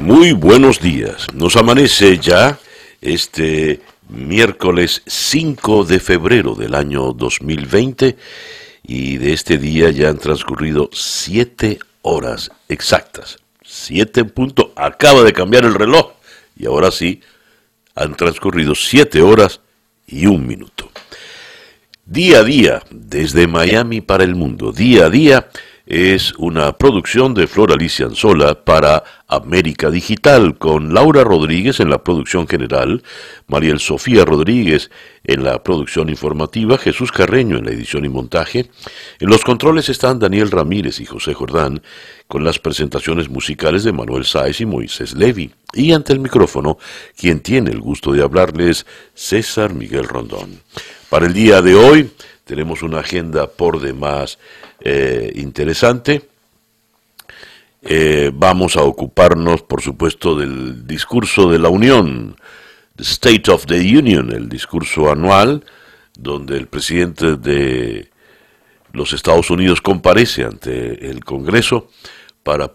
Muy buenos días. Nos amanece ya este miércoles 5 de febrero del año 2020 y de este día ya han transcurrido siete horas exactas. Siete en punto. Acaba de cambiar el reloj y ahora sí han transcurrido siete horas y un minuto. Día a día, desde Miami para el mundo, día a día es una producción de Flor Alicia Anzola para América Digital, con Laura Rodríguez en la producción general, Mariel Sofía Rodríguez en la producción informativa, Jesús Carreño en la edición y montaje. En los controles están Daniel Ramírez y José Jordán, con las presentaciones musicales de Manuel Sáez y Moisés Levi. Y ante el micrófono, quien tiene el gusto de hablarles, César Miguel Rondón. Para el día de hoy tenemos una agenda por demás eh, interesante. Eh, vamos a ocuparnos, por supuesto, del discurso de la Unión, the State of the Union, el discurso anual, donde el presidente de los Estados Unidos comparece ante el Congreso para,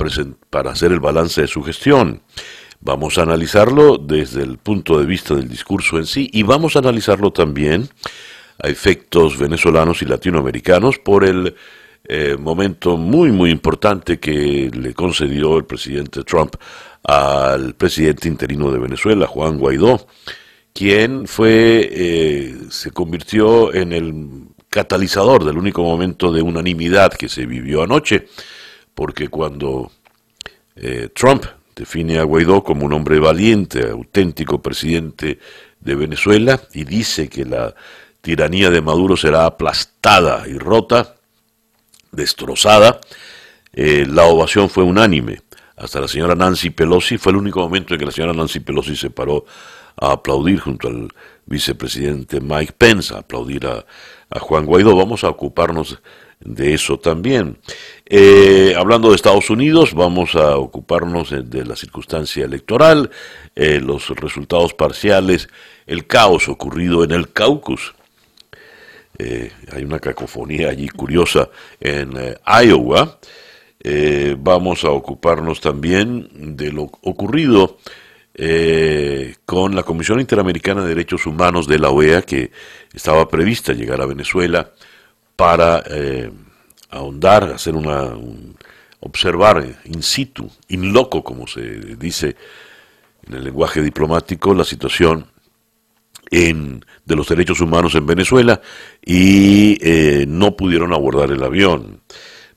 para hacer el balance de su gestión. Vamos a analizarlo desde el punto de vista del discurso en sí y vamos a analizarlo también a efectos venezolanos y latinoamericanos por el eh, momento muy, muy importante que le concedió el presidente Trump al presidente interino de Venezuela, Juan Guaidó, quien fue, eh, se convirtió en el catalizador del único momento de unanimidad que se vivió anoche, porque cuando eh, Trump define a Guaidó como un hombre valiente, auténtico presidente de Venezuela, y dice que la tiranía de Maduro será aplastada y rota, destrozada. Eh, la ovación fue unánime. Hasta la señora Nancy Pelosi fue el único momento en que la señora Nancy Pelosi se paró a aplaudir junto al vicepresidente Mike Pence, a aplaudir a, Juan Guaidó. Vamos a ocuparnos de eso también. Eh, hablando de Estados Unidos, vamos a ocuparnos de, la circunstancia electoral, eh, los resultados parciales, el caos ocurrido en el Caucus eh, hay una cacofonía allí curiosa en eh, Iowa. Eh, vamos a ocuparnos también de lo ocurrido con la Comisión Interamericana de Derechos Humanos de la OEA, que estaba prevista llegar a Venezuela para ahondar, hacer una, observar in situ, in loco, como se dice en el lenguaje diplomático, la situación de los derechos humanos en Venezuela y eh, no pudieron abordar el avión.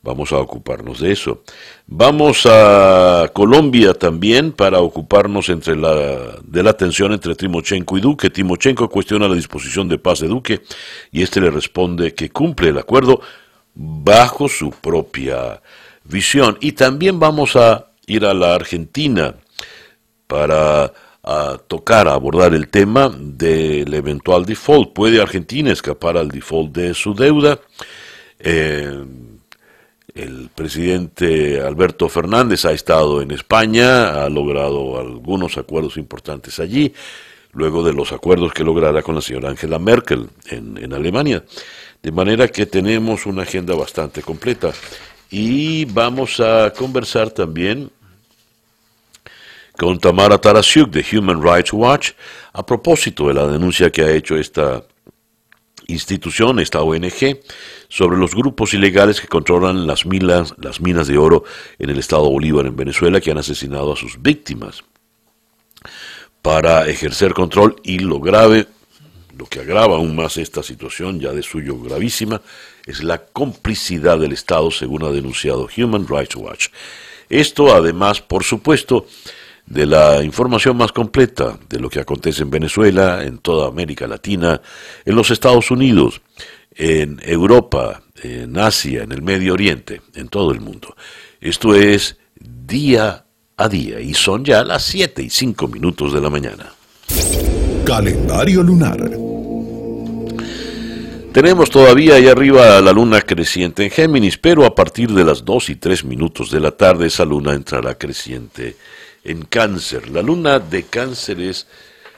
Vamos a ocuparnos de eso. Vamos a Colombia también para ocuparnos entre la, de la tensión entre Timochenko y Duque. Timochenko cuestiona la disposición de paz de Duque y este le responde que cumple el acuerdo bajo su propia visión. Y también vamos a ir a la Argentina para a tocar, a abordar el tema del eventual default. ¿Puede Argentina escapar al default de su deuda? Eh, el presidente Alberto Fernández ha estado en España, ha logrado algunos acuerdos importantes allí, luego de los acuerdos que logrará con la señora Angela Merkel en, en Alemania. De manera que tenemos una agenda bastante completa. Y vamos a conversar también con Tamara Tarasiuk de Human Rights Watch a propósito de la denuncia que ha hecho esta institución, esta ONG, sobre los grupos ilegales que controlan las minas, las minas de oro en el estado Bolívar en Venezuela que han asesinado a sus víctimas. Para ejercer control y lo grave, lo que agrava aún más esta situación ya de suyo gravísima, es la complicidad del Estado según ha denunciado Human Rights Watch. Esto además, por supuesto, de la información más completa de lo que acontece en Venezuela, en toda América Latina, en los Estados Unidos, en Europa, en Asia, en el Medio Oriente, en todo el mundo. Esto es día a día y son ya las 7 y 5 minutos de la mañana. Calendario lunar. Tenemos todavía ahí arriba la luna creciente en Géminis, pero a partir de las 2 y 3 minutos de la tarde esa luna entrará creciente en cáncer. La luna de cáncer es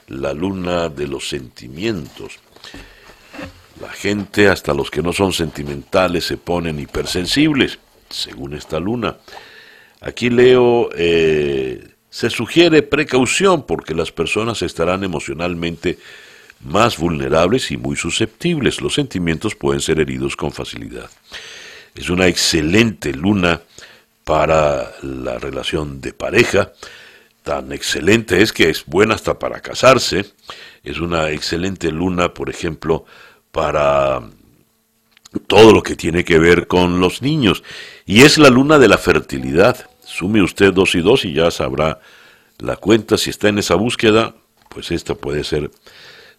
la luna de los sentimientos. La gente, hasta los que no son sentimentales, se ponen hipersensibles, según esta luna. Aquí leo eh, se sugiere precaución porque las personas estarán emocionalmente más vulnerables y muy susceptibles. Los sentimientos pueden ser heridos con facilidad. Es una excelente luna para la relación de pareja. Tan excelente es que es buena hasta para casarse. Es una excelente luna, por ejemplo, para todo lo que tiene que ver con los niños. Y es la luna de la fertilidad. Sume usted dos y dos y ya sabrá la cuenta. Si está en esa búsqueda, pues esta puede ser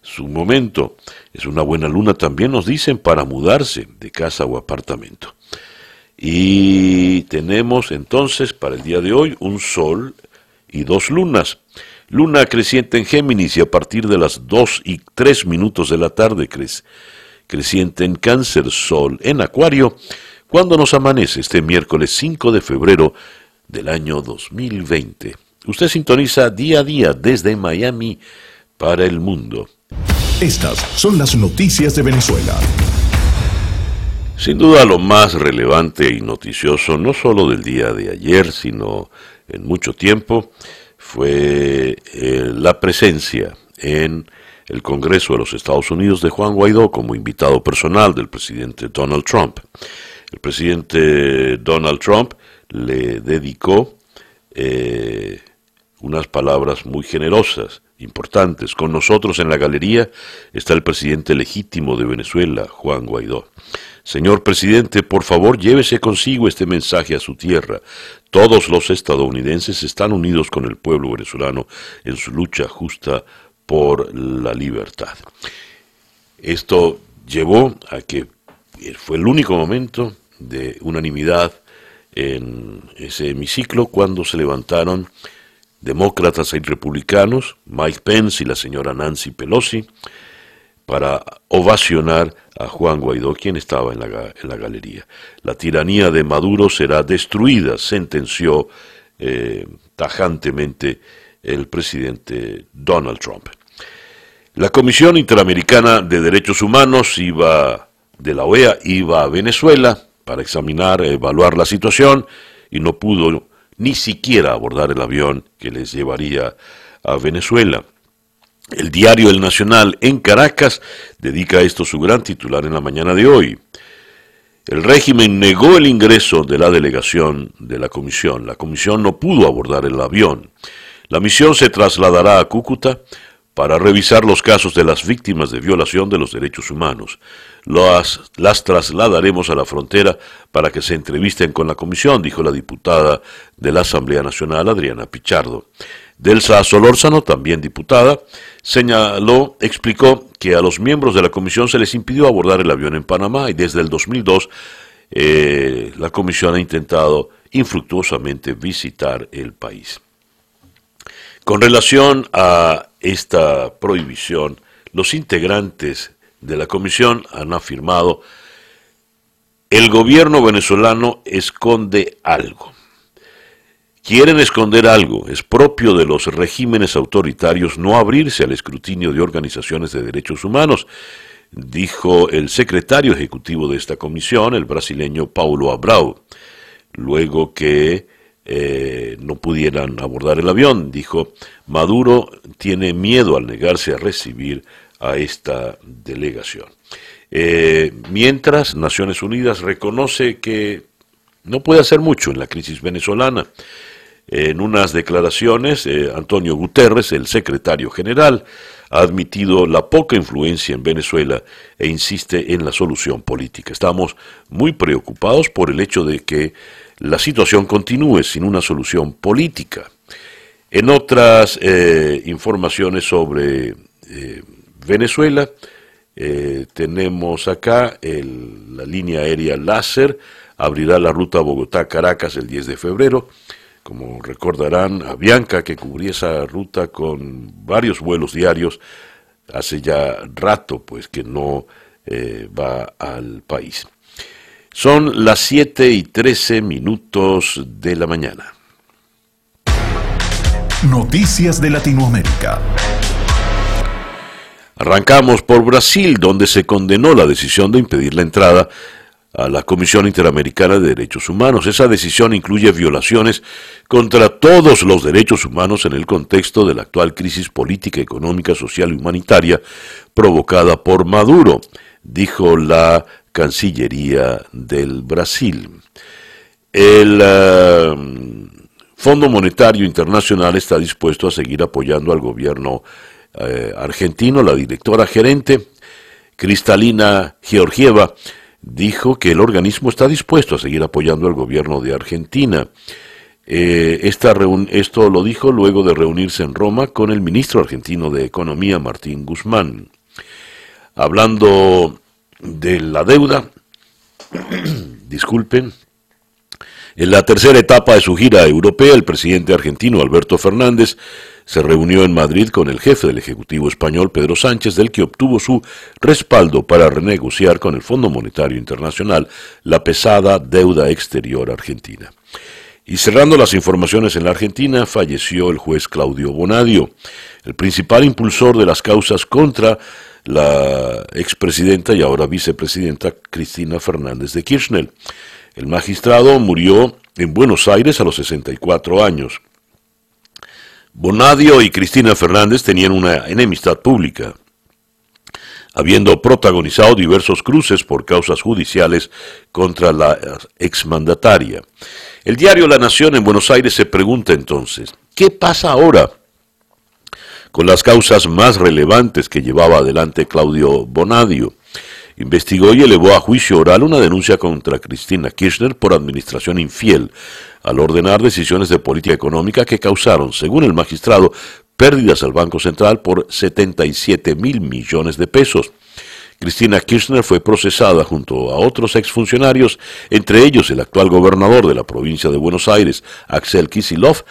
su momento. Es una buena luna también, nos dicen, para mudarse de casa o apartamento. Y tenemos entonces para el día de hoy un sol y dos lunas. Luna creciente en Géminis y a partir de las 2 y 3 minutos de la tarde creciente en Cáncer, Sol en Acuario, cuando nos amanece este miércoles 5 de febrero del año 2020. Usted sintoniza día a día desde Miami para el mundo. Estas son las noticias de Venezuela. Sin duda lo más relevante y noticioso, no solo del día de ayer, sino en mucho tiempo, fue eh, la presencia en el Congreso de los Estados Unidos de Juan Guaidó como invitado personal del presidente Donald Trump. El presidente Donald Trump le dedicó eh, unas palabras muy generosas, importantes. Con nosotros en la galería está el presidente legítimo de Venezuela, Juan Guaidó. Señor presidente, por favor llévese consigo este mensaje a su tierra. Todos los estadounidenses están unidos con el pueblo venezolano en su lucha justa por la libertad. Esto llevó a que fue el único momento de unanimidad en ese hemiciclo cuando se levantaron demócratas y republicanos, Mike Pence y la señora Nancy Pelosi, para ovacionar a Juan Guaidó, quien estaba en la, en la galería. La tiranía de Maduro será destruida, sentenció eh, tajantemente el presidente Donald Trump. La Comisión Interamericana de Derechos Humanos iba de la OEA iba a Venezuela para examinar, evaluar la situación y no pudo ni siquiera abordar el avión que les llevaría a Venezuela. El diario El Nacional en Caracas dedica a esto su gran titular en la mañana de hoy. El régimen negó el ingreso de la delegación de la comisión. La comisión no pudo abordar el avión. La misión se trasladará a Cúcuta para revisar los casos de las víctimas de violación de los derechos humanos. Las, las, trasladaremos a la frontera para que se entrevisten con la comisión, dijo la diputada de la Asamblea Nacional, Adriana Pichardo. Delsa Solórzano, también diputada, señaló, explicó que a los miembros de la comisión se les impidió abordar el avión en Panamá y desde el 2002 eh, la comisión ha intentado infructuosamente visitar el país. Con relación a esta prohibición, los integrantes de la comisión han afirmado el gobierno venezolano esconde algo. Quieren esconder algo. Es propio de los regímenes autoritarios no abrirse al escrutinio de organizaciones de derechos humanos, dijo el secretario ejecutivo de esta comisión, el brasileño Paulo Abreu, luego que eh, no pudieran abordar el avión. Dijo, Maduro tiene miedo al negarse a recibir a esta delegación. Eh, mientras, Naciones Unidas reconoce que no puede hacer mucho en la crisis venezolana. En unas declaraciones, eh, Antonio Guterres, el secretario general, ha admitido la poca influencia en Venezuela e insiste en la solución política. Estamos muy preocupados por el hecho de que la situación continúe sin una solución política. En otras eh, informaciones sobre eh, Venezuela, tenemos acá la línea aérea láser, abrirá la ruta Bogotá-Caracas el 10 de febrero. Como recordarán, a Bianca, que cubría esa ruta con varios vuelos diarios, hace ya rato pues que no va al país. Son las 7 y 13 minutos de la mañana. Noticias de Latinoamérica. Arrancamos por Brasil, donde se condenó la decisión de impedir la entrada a la Comisión Interamericana de Derechos Humanos. Esa decisión incluye violaciones contra todos los derechos humanos en el contexto de la actual crisis política, económica, social y humanitaria provocada por Maduro, dijo la Cancillería del Brasil. El eh, Fondo Monetario Internacional está dispuesto a seguir apoyando al gobierno eh, argentino. La directora gerente, Cristalina Georgieva, dijo que el organismo está dispuesto a seguir apoyando al gobierno de Argentina. Eh, esto lo dijo luego de reunirse en Roma con el ministro argentino de Economía, Martín Guzmán. Hablando de la deuda, disculpen, en la tercera etapa de su gira europea, el presidente argentino Alberto Fernández se reunió en Madrid con el jefe del Ejecutivo español, Pedro Sánchez, del que obtuvo su respaldo para renegociar con el Fondo Monetario Internacional la pesada deuda exterior argentina. Y cerrando las informaciones en la Argentina, falleció el juez Claudio Bonadio, el principal impulsor de las causas contra la expresidenta y ahora vicepresidenta Cristina Fernández de Kirchner. El magistrado murió en Buenos Aires a los 64 años. Bonadio y Cristina Fernández tenían una enemistad pública, habiendo protagonizado diversos cruces por causas judiciales contra la exmandataria. El diario La Nación en Buenos Aires se pregunta entonces, ¿qué pasa ahora con las causas más relevantes que llevaba adelante Claudio Bonadio? Investigó y elevó a juicio oral una denuncia contra Cristina Kirchner por administración infiel, al ordenar decisiones de política económica que causaron, según el magistrado, pérdidas al Banco Central por 77 mil millones de pesos. Cristina Kirchner fue procesada junto a otros exfuncionarios, entre ellos el actual gobernador de la provincia de Buenos Aires, Axel Kisilov,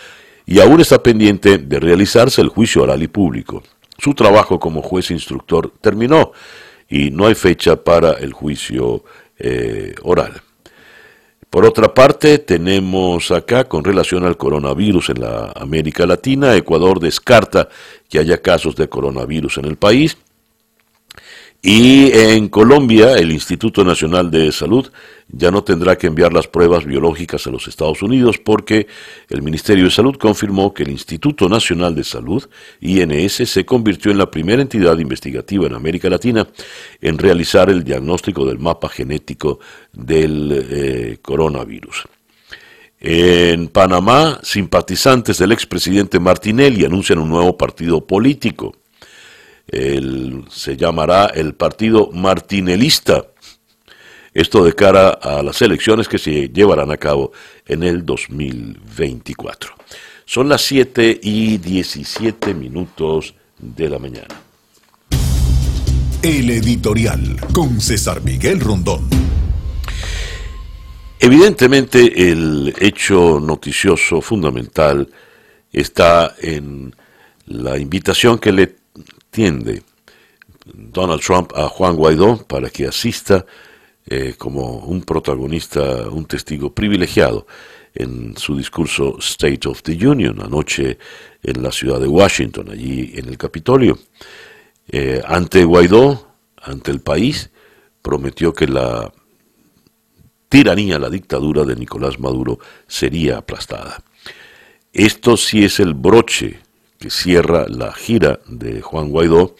y aún está pendiente de realizarse el juicio oral y público. Su trabajo como juez instructor terminó y no hay fecha para el juicio eh, oral. Por otra parte, tenemos acá, con relación al coronavirus en la América Latina, Ecuador descarta que haya casos de coronavirus en el país. Y en Colombia, el Instituto Nacional de Salud ya no tendrá que enviar las pruebas biológicas a los Estados Unidos porque el Ministerio de Salud confirmó que el Instituto Nacional de Salud, INS, se convirtió en la primera entidad investigativa en América Latina en realizar el diagnóstico del mapa genético del eh, coronavirus. En Panamá, simpatizantes del expresidente Martinelli anuncian un nuevo partido político se llamará el Partido Martinelista. Esto de cara a las elecciones que se llevarán a cabo en el 2024. Son las 7 y 17 minutos de la mañana. El editorial con César Miguel Rondón. Evidentemente el hecho noticioso fundamental está en la invitación que le tiende Donald Trump a Juan Guaidó para que asista eh, como un protagonista, un testigo privilegiado en su discurso State of the Union anoche en la ciudad de Washington, allí en el Capitolio. Eh, ante Guaidó, ante el país, prometió que la tiranía, la dictadura de Nicolás Maduro sería aplastada. Esto sí es el broche que cierra la gira de Juan Guaidó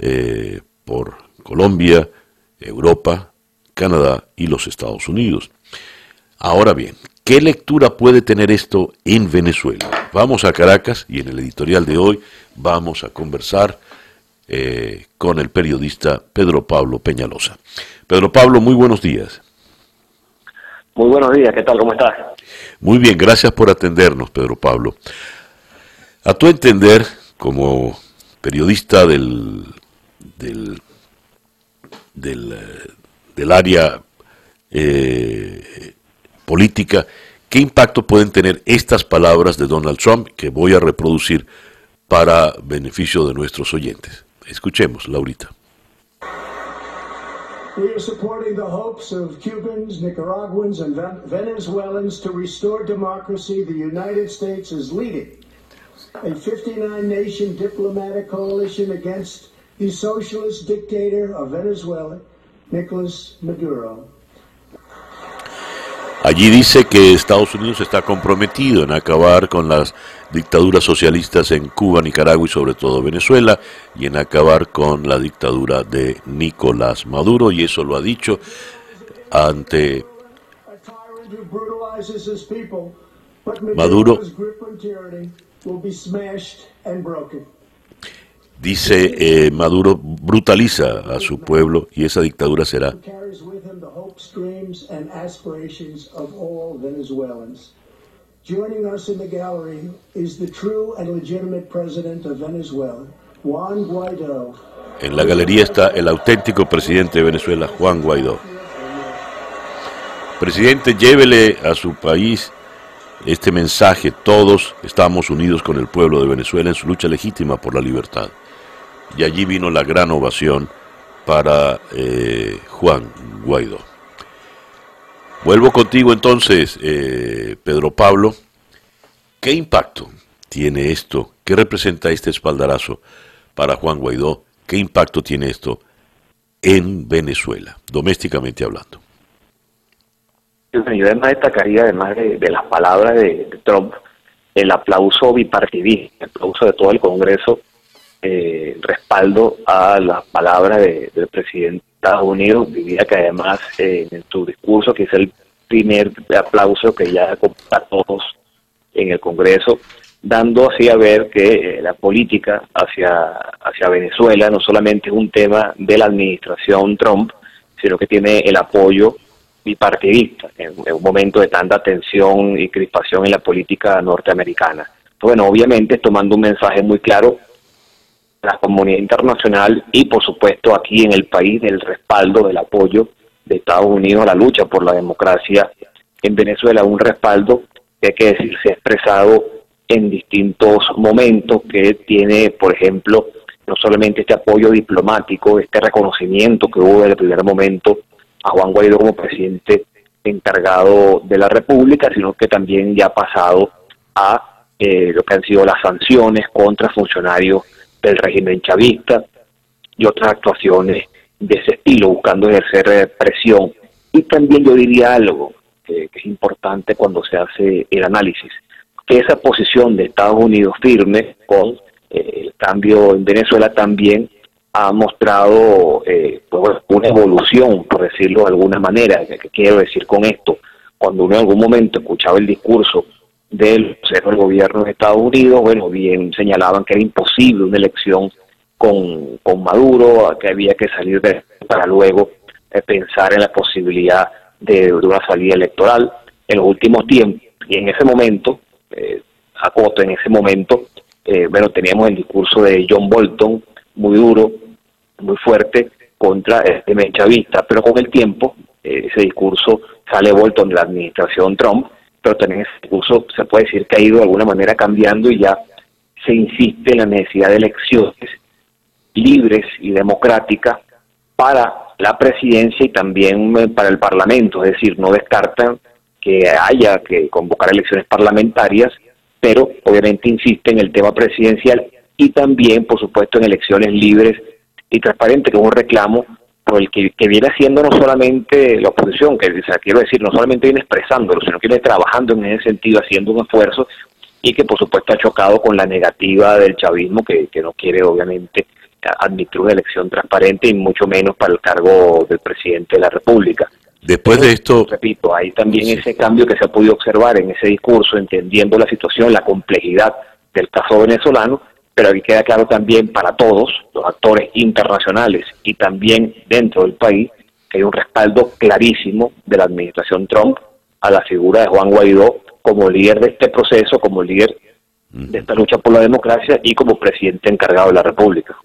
eh, por Colombia, Europa, Canadá y los Estados Unidos. Ahora bien, ¿qué lectura puede tener esto en Venezuela? Vamos a Caracas y en el editorial de hoy vamos a conversar eh, con el periodista Pedro Pablo Peñalosa. Pedro Pablo, muy buenos días. Muy buenos días, ¿qué tal? ¿Cómo estás? Muy bien, gracias por atendernos, Pedro Pablo. A tu entender, como periodista del, del, eh, área eh, política, ¿qué impacto pueden tener estas palabras de Donald Trump que voy a reproducir para beneficio de nuestros oyentes? Escuchemos, Laurita. We are supporting the hopes of Cubans, Nicaraguans, and Venezuelans to restore democracy. The United States is leading a 59 nation diplomatic coalition against the socialist dictator of Venezuela, Nicolas Maduro. Allí dice que Estados Unidos está comprometido en acabar con las dictaduras socialistas en Cuba, Nicaragua y sobre todo Venezuela y en acabar con la dictadura de Nicolás Maduro y eso lo ha dicho ante Maduro dice eh, Maduro brutaliza a su pueblo y esa dictadura será Joining us in the gallery is the true and legitimate president of Venezuela, Juan Guaidó. En la galería está el auténtico presidente de Venezuela, Juan Guaidó. Presidente, llévele a su país este mensaje. Todos estamos unidos con el pueblo de Venezuela en su lucha legítima por la libertad. Y allí vino la gran ovación para eh, Juan Guaidó. Vuelvo contigo entonces, eh, Pedro Pablo. ¿Qué impacto tiene esto? ¿Qué representa este espaldarazo para Juan Guaidó? ¿Qué impacto tiene esto en Venezuela, domésticamente hablando? Yo además destacaría, además de, las palabras de, Trump, el aplauso bipartidista, el aplauso de todo el Congreso, eh, respaldo a las palabras del presidente Estados Unidos, diría que además eh, en su discurso, que es el primer aplauso que ya a todos en el Congreso, dando así a ver que eh, la política hacia, hacia Venezuela no solamente es un tema de la administración Trump, sino que tiene el apoyo bipartidista en, un momento de tanta tensión y crispación en la política norteamericana. Bueno, obviamente tomando un mensaje muy claro la comunidad internacional y por supuesto aquí en el país del respaldo, del apoyo de Estados Unidos a la lucha por la democracia en Venezuela, un respaldo que hay que decir se ha expresado en distintos momentos, que tiene, por ejemplo, no solamente este apoyo diplomático, este reconocimiento que hubo desde el primer momento a Juan Guaidó como presidente encargado de la República, sino que también ya ha pasado a eh, lo que han sido las sanciones contra funcionarios del régimen chavista y otras actuaciones de ese estilo, buscando ejercer eh, presión. Y también yo diría algo que, es importante cuando se hace el análisis, que esa posición de Estados Unidos firme con eh, el cambio en Venezuela también ha mostrado eh, pues, una evolución, por decirlo de alguna manera. ¿Qué quiero decir con esto? Cuando uno en algún momento escuchaba el discurso del del gobierno de Estados Unidos, bueno, bien señalaban que era imposible una elección con, con Maduro, que había que salir de para luego eh, pensar en la posibilidad de, una salida electoral. En los últimos tiempos, y en ese momento, eh, acoto, en ese momento, eh, bueno, teníamos el discurso de John Bolton, muy duro, muy fuerte, contra este chavista, pero con el tiempo, eh, ese discurso sale Bolton de la administración Trump, pero también ese discurso se puede decir que ha ido de alguna manera cambiando y ya se insiste en la necesidad de elecciones libres y democráticas para la presidencia y también eh, para el Parlamento, es decir, no descartan que haya que convocar elecciones parlamentarias, pero obviamente insiste en el tema presidencial y también, por supuesto, en elecciones libres y transparentes, que es un reclamo por el que, viene haciendo no solamente la oposición, que quiero decir, no solamente viene expresándolo, sino que viene trabajando en ese sentido, haciendo un esfuerzo y que por supuesto ha chocado con la negativa del chavismo, que, que no quiere obviamente admitir una elección transparente y mucho menos para el cargo del presidente de la República. Después de esto... Repito, hay también ese cambio que se ha podido observar en ese discurso, entendiendo la situación, la complejidad del caso venezolano, pero aquí queda claro también para todos, los actores internacionales y también dentro del país, que hay un respaldo clarísimo de la administración Trump a la figura de Juan Guaidó como líder de este proceso, como líder de esta lucha por la democracia y como presidente encargado de la República.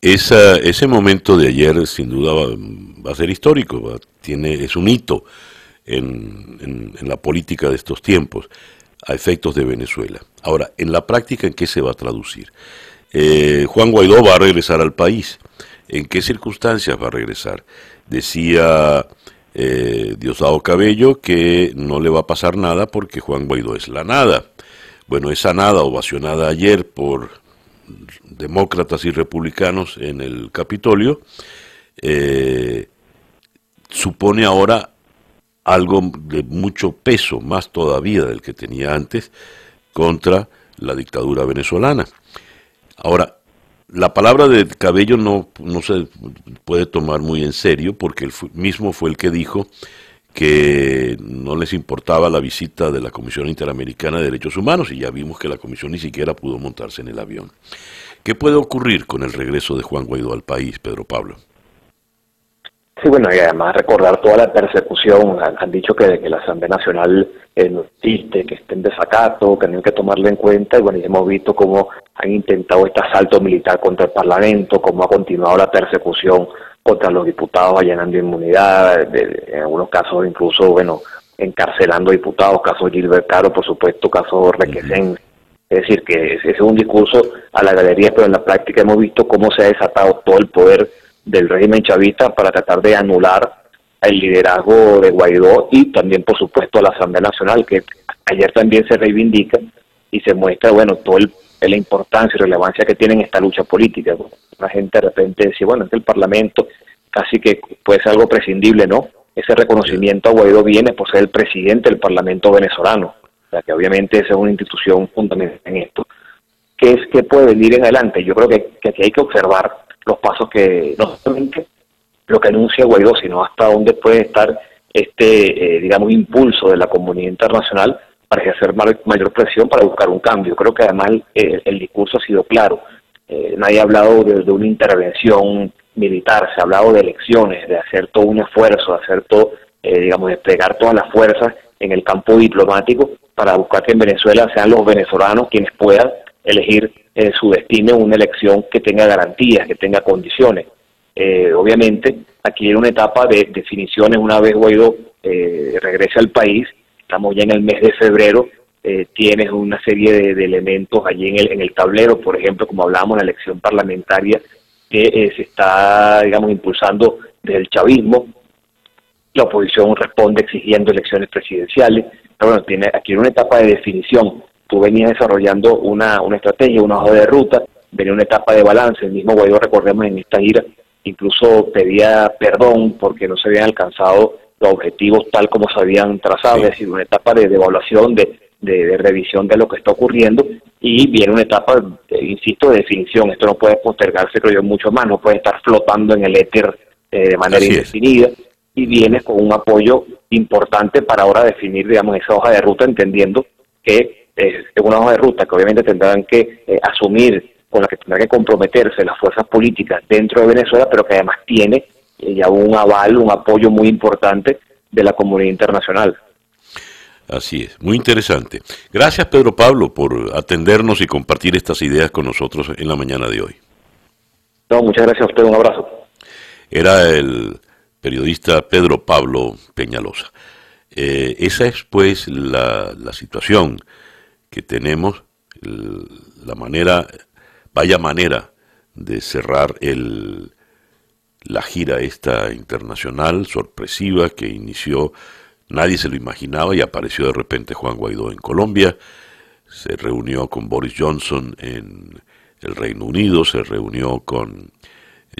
Esa, ese momento de ayer sin duda va, a ser histórico, tiene, es un hito en, la política de estos tiempos a efectos de Venezuela. Ahora, en la práctica, ¿en qué se va a traducir? Eh, Juan Guaidó va a regresar al país. ¿En qué circunstancias va a regresar? Decía eh, Diosdado Cabello que no le va a pasar nada porque Juan Guaidó es la nada. Bueno, esa nada ovacionada ayer por demócratas y republicanos en el Capitolio, eh, supone ahora algo de mucho peso, más todavía del que tenía antes, contra la dictadura venezolana. Ahora, la palabra de Cabello no, no se puede tomar muy en serio porque él mismo fue el que dijo que no les importaba la visita de la Comisión Interamericana de Derechos Humanos y ya vimos que la comisión ni siquiera pudo montarse en el avión. ¿Qué puede ocurrir con el regreso de Juan Guaidó al país, Pedro Pablo? Sí, bueno, y además recordar toda la persecución. Han, dicho que, que, la Asamblea Nacional eh, no existe, que está en desacato, que no hay que tomarla en cuenta. Y bueno, ya hemos visto cómo han intentado este asalto militar contra el Parlamento, cómo ha continuado la persecución contra los diputados allanando inmunidad, en algunos casos incluso, bueno, encarcelando diputados, caso Gilbert Caro, por supuesto, caso Requesén. Es decir, que ese es un discurso a la galería, pero en la práctica hemos visto cómo se ha desatado todo el poder del régimen chavista para tratar de anular el liderazgo de Guaidó y también, por supuesto, a la Asamblea Nacional, que ayer también se reivindica y se muestra, bueno, todo el, la importancia y relevancia que tiene esta lucha política. La gente de repente dice, bueno, es el Parlamento, casi que puede ser algo prescindible, ¿no? Ese reconocimiento a Guaidó viene por ser el presidente del Parlamento venezolano, o que obviamente esa es una institución fundamental en esto. ¿Qué es que puede venir en adelante? Yo creo que, que aquí hay que observar los pasos que, no solamente lo que anuncia Guaidó, sino hasta dónde puede estar este, eh, digamos, impulso de la comunidad internacional para ejercer mayor presión para buscar un cambio. Creo que además el, discurso ha sido claro. Eh, nadie ha hablado de, una intervención militar, se ha hablado de elecciones, de hacer todo un esfuerzo, de hacer todo, eh, digamos, desplegar todas las fuerzas en el campo diplomático para buscar que en Venezuela sean los venezolanos quienes puedan elegir eh, su destino en una elección que tenga garantías, que tenga condiciones. Eh, obviamente, aquí hay una etapa de definiciones una vez Guaidó eh, regrese al país, estamos ya en el mes de febrero, eh, tienes una serie de, elementos allí en el, en el tablero, por ejemplo, como hablábamos, la elección parlamentaria que se está, digamos, impulsando desde el chavismo, la oposición responde exigiendo elecciones presidenciales, pero bueno, tiene aquí una etapa de definición tú venías desarrollando una, una estrategia, una hoja de ruta, venía una etapa de balance, el mismo Guaidó, recordemos en esta gira, incluso pedía perdón porque no se habían alcanzado los objetivos tal como se habían trazado, es decir, una etapa de, evaluación, de, de, revisión de lo que está ocurriendo y viene una etapa, insisto, de definición. Esto no puede postergarse, creo yo, mucho más, no puede estar flotando en el éter eh, de manera indefinida y viene con un apoyo importante para ahora definir, digamos, esa hoja de ruta, entendiendo que es una hoja de ruta que obviamente tendrán que eh, asumir, con la que tendrán que comprometerse las fuerzas políticas dentro de Venezuela, pero que además tiene eh, ya un aval, un apoyo muy importante de la comunidad internacional. Así es, muy interesante. Gracias Pedro Pablo por atendernos y compartir estas ideas con nosotros en la mañana de hoy. No, muchas gracias a usted, un abrazo. Era el periodista Pedro Pablo Peñalosa. Eh, esa es pues la, la situación que tenemos, la manera, vaya manera de cerrar el, la gira esta internacional sorpresiva que inició, nadie se lo imaginaba y apareció de repente Juan Guaidó en Colombia, se reunió con Boris Johnson en el Reino Unido, se reunió con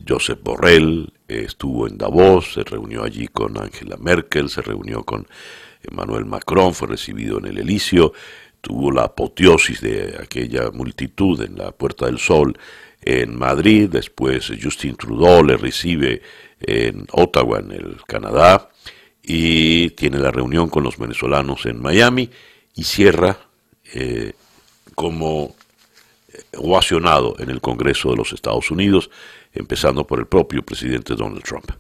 Joseph Borrell, estuvo en Davos, se reunió allí con Angela Merkel, se reunió con Emmanuel Macron, fue recibido en el Elíseo, tuvo la apoteosis de aquella multitud en la Puerta del Sol en Madrid, después Justin Trudeau le recibe en Ottawa, en el Canadá, y tiene la reunión con los venezolanos en Miami y cierra eh, como ovacionado en el Congreso de los Estados Unidos, empezando por el propio presidente Donald Trump.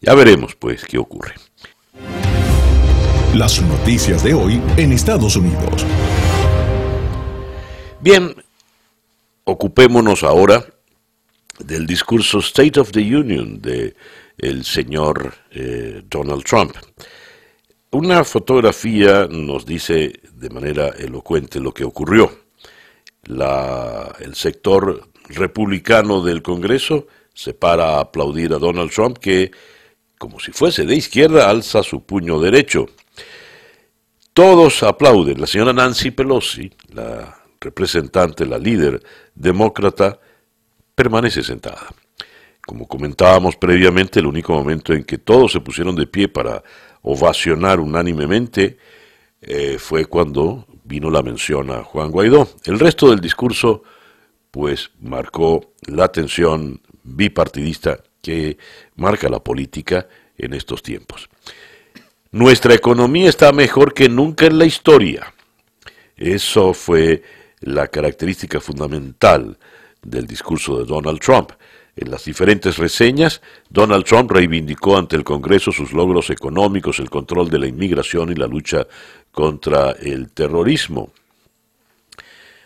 Ya veremos pues qué ocurre. Las noticias de hoy en Estados Unidos. Bien, ocupémonos ahora del discurso State of the Union de el señor eh, Donald Trump. Una fotografía nos dice de manera elocuente lo que ocurrió. La, el sector republicano del Congreso se para a aplaudir a Donald Trump que, como si fuese de izquierda, alza su puño derecho. Todos aplauden. La señora Nancy Pelosi, la representante, la líder demócrata, permanece sentada. Como comentábamos previamente, el único momento en que todos se pusieron de pie para ovacionar unánimemente eh, fue cuando vino la mención a Juan Guaidó. El resto del discurso pues marcó la tensión bipartidista que marca la política en estos tiempos. Nuestra economía está mejor que nunca en la historia. Eso fue la característica fundamental del discurso de Donald Trump. En las diferentes reseñas, Donald Trump reivindicó ante el Congreso sus logros económicos, el control de la inmigración y la lucha contra el terrorismo.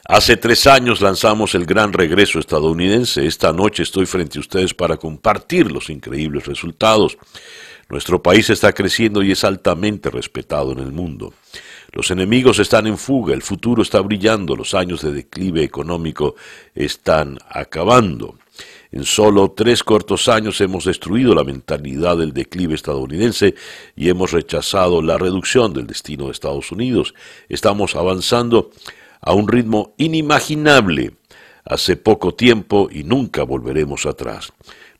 Hace tres años lanzamos el gran regreso estadounidense. Esta noche estoy frente a ustedes para compartir los increíbles resultados. Nuestro país está creciendo y es altamente respetado en el mundo. Los enemigos están en fuga, el futuro está brillando, los años de declive económico están acabando. En solo tres cortos años hemos destruido la mentalidad del declive estadounidense y hemos rechazado la reducción del destino de Estados Unidos. Estamos avanzando a un ritmo inimaginable hace poco tiempo y nunca volveremos atrás.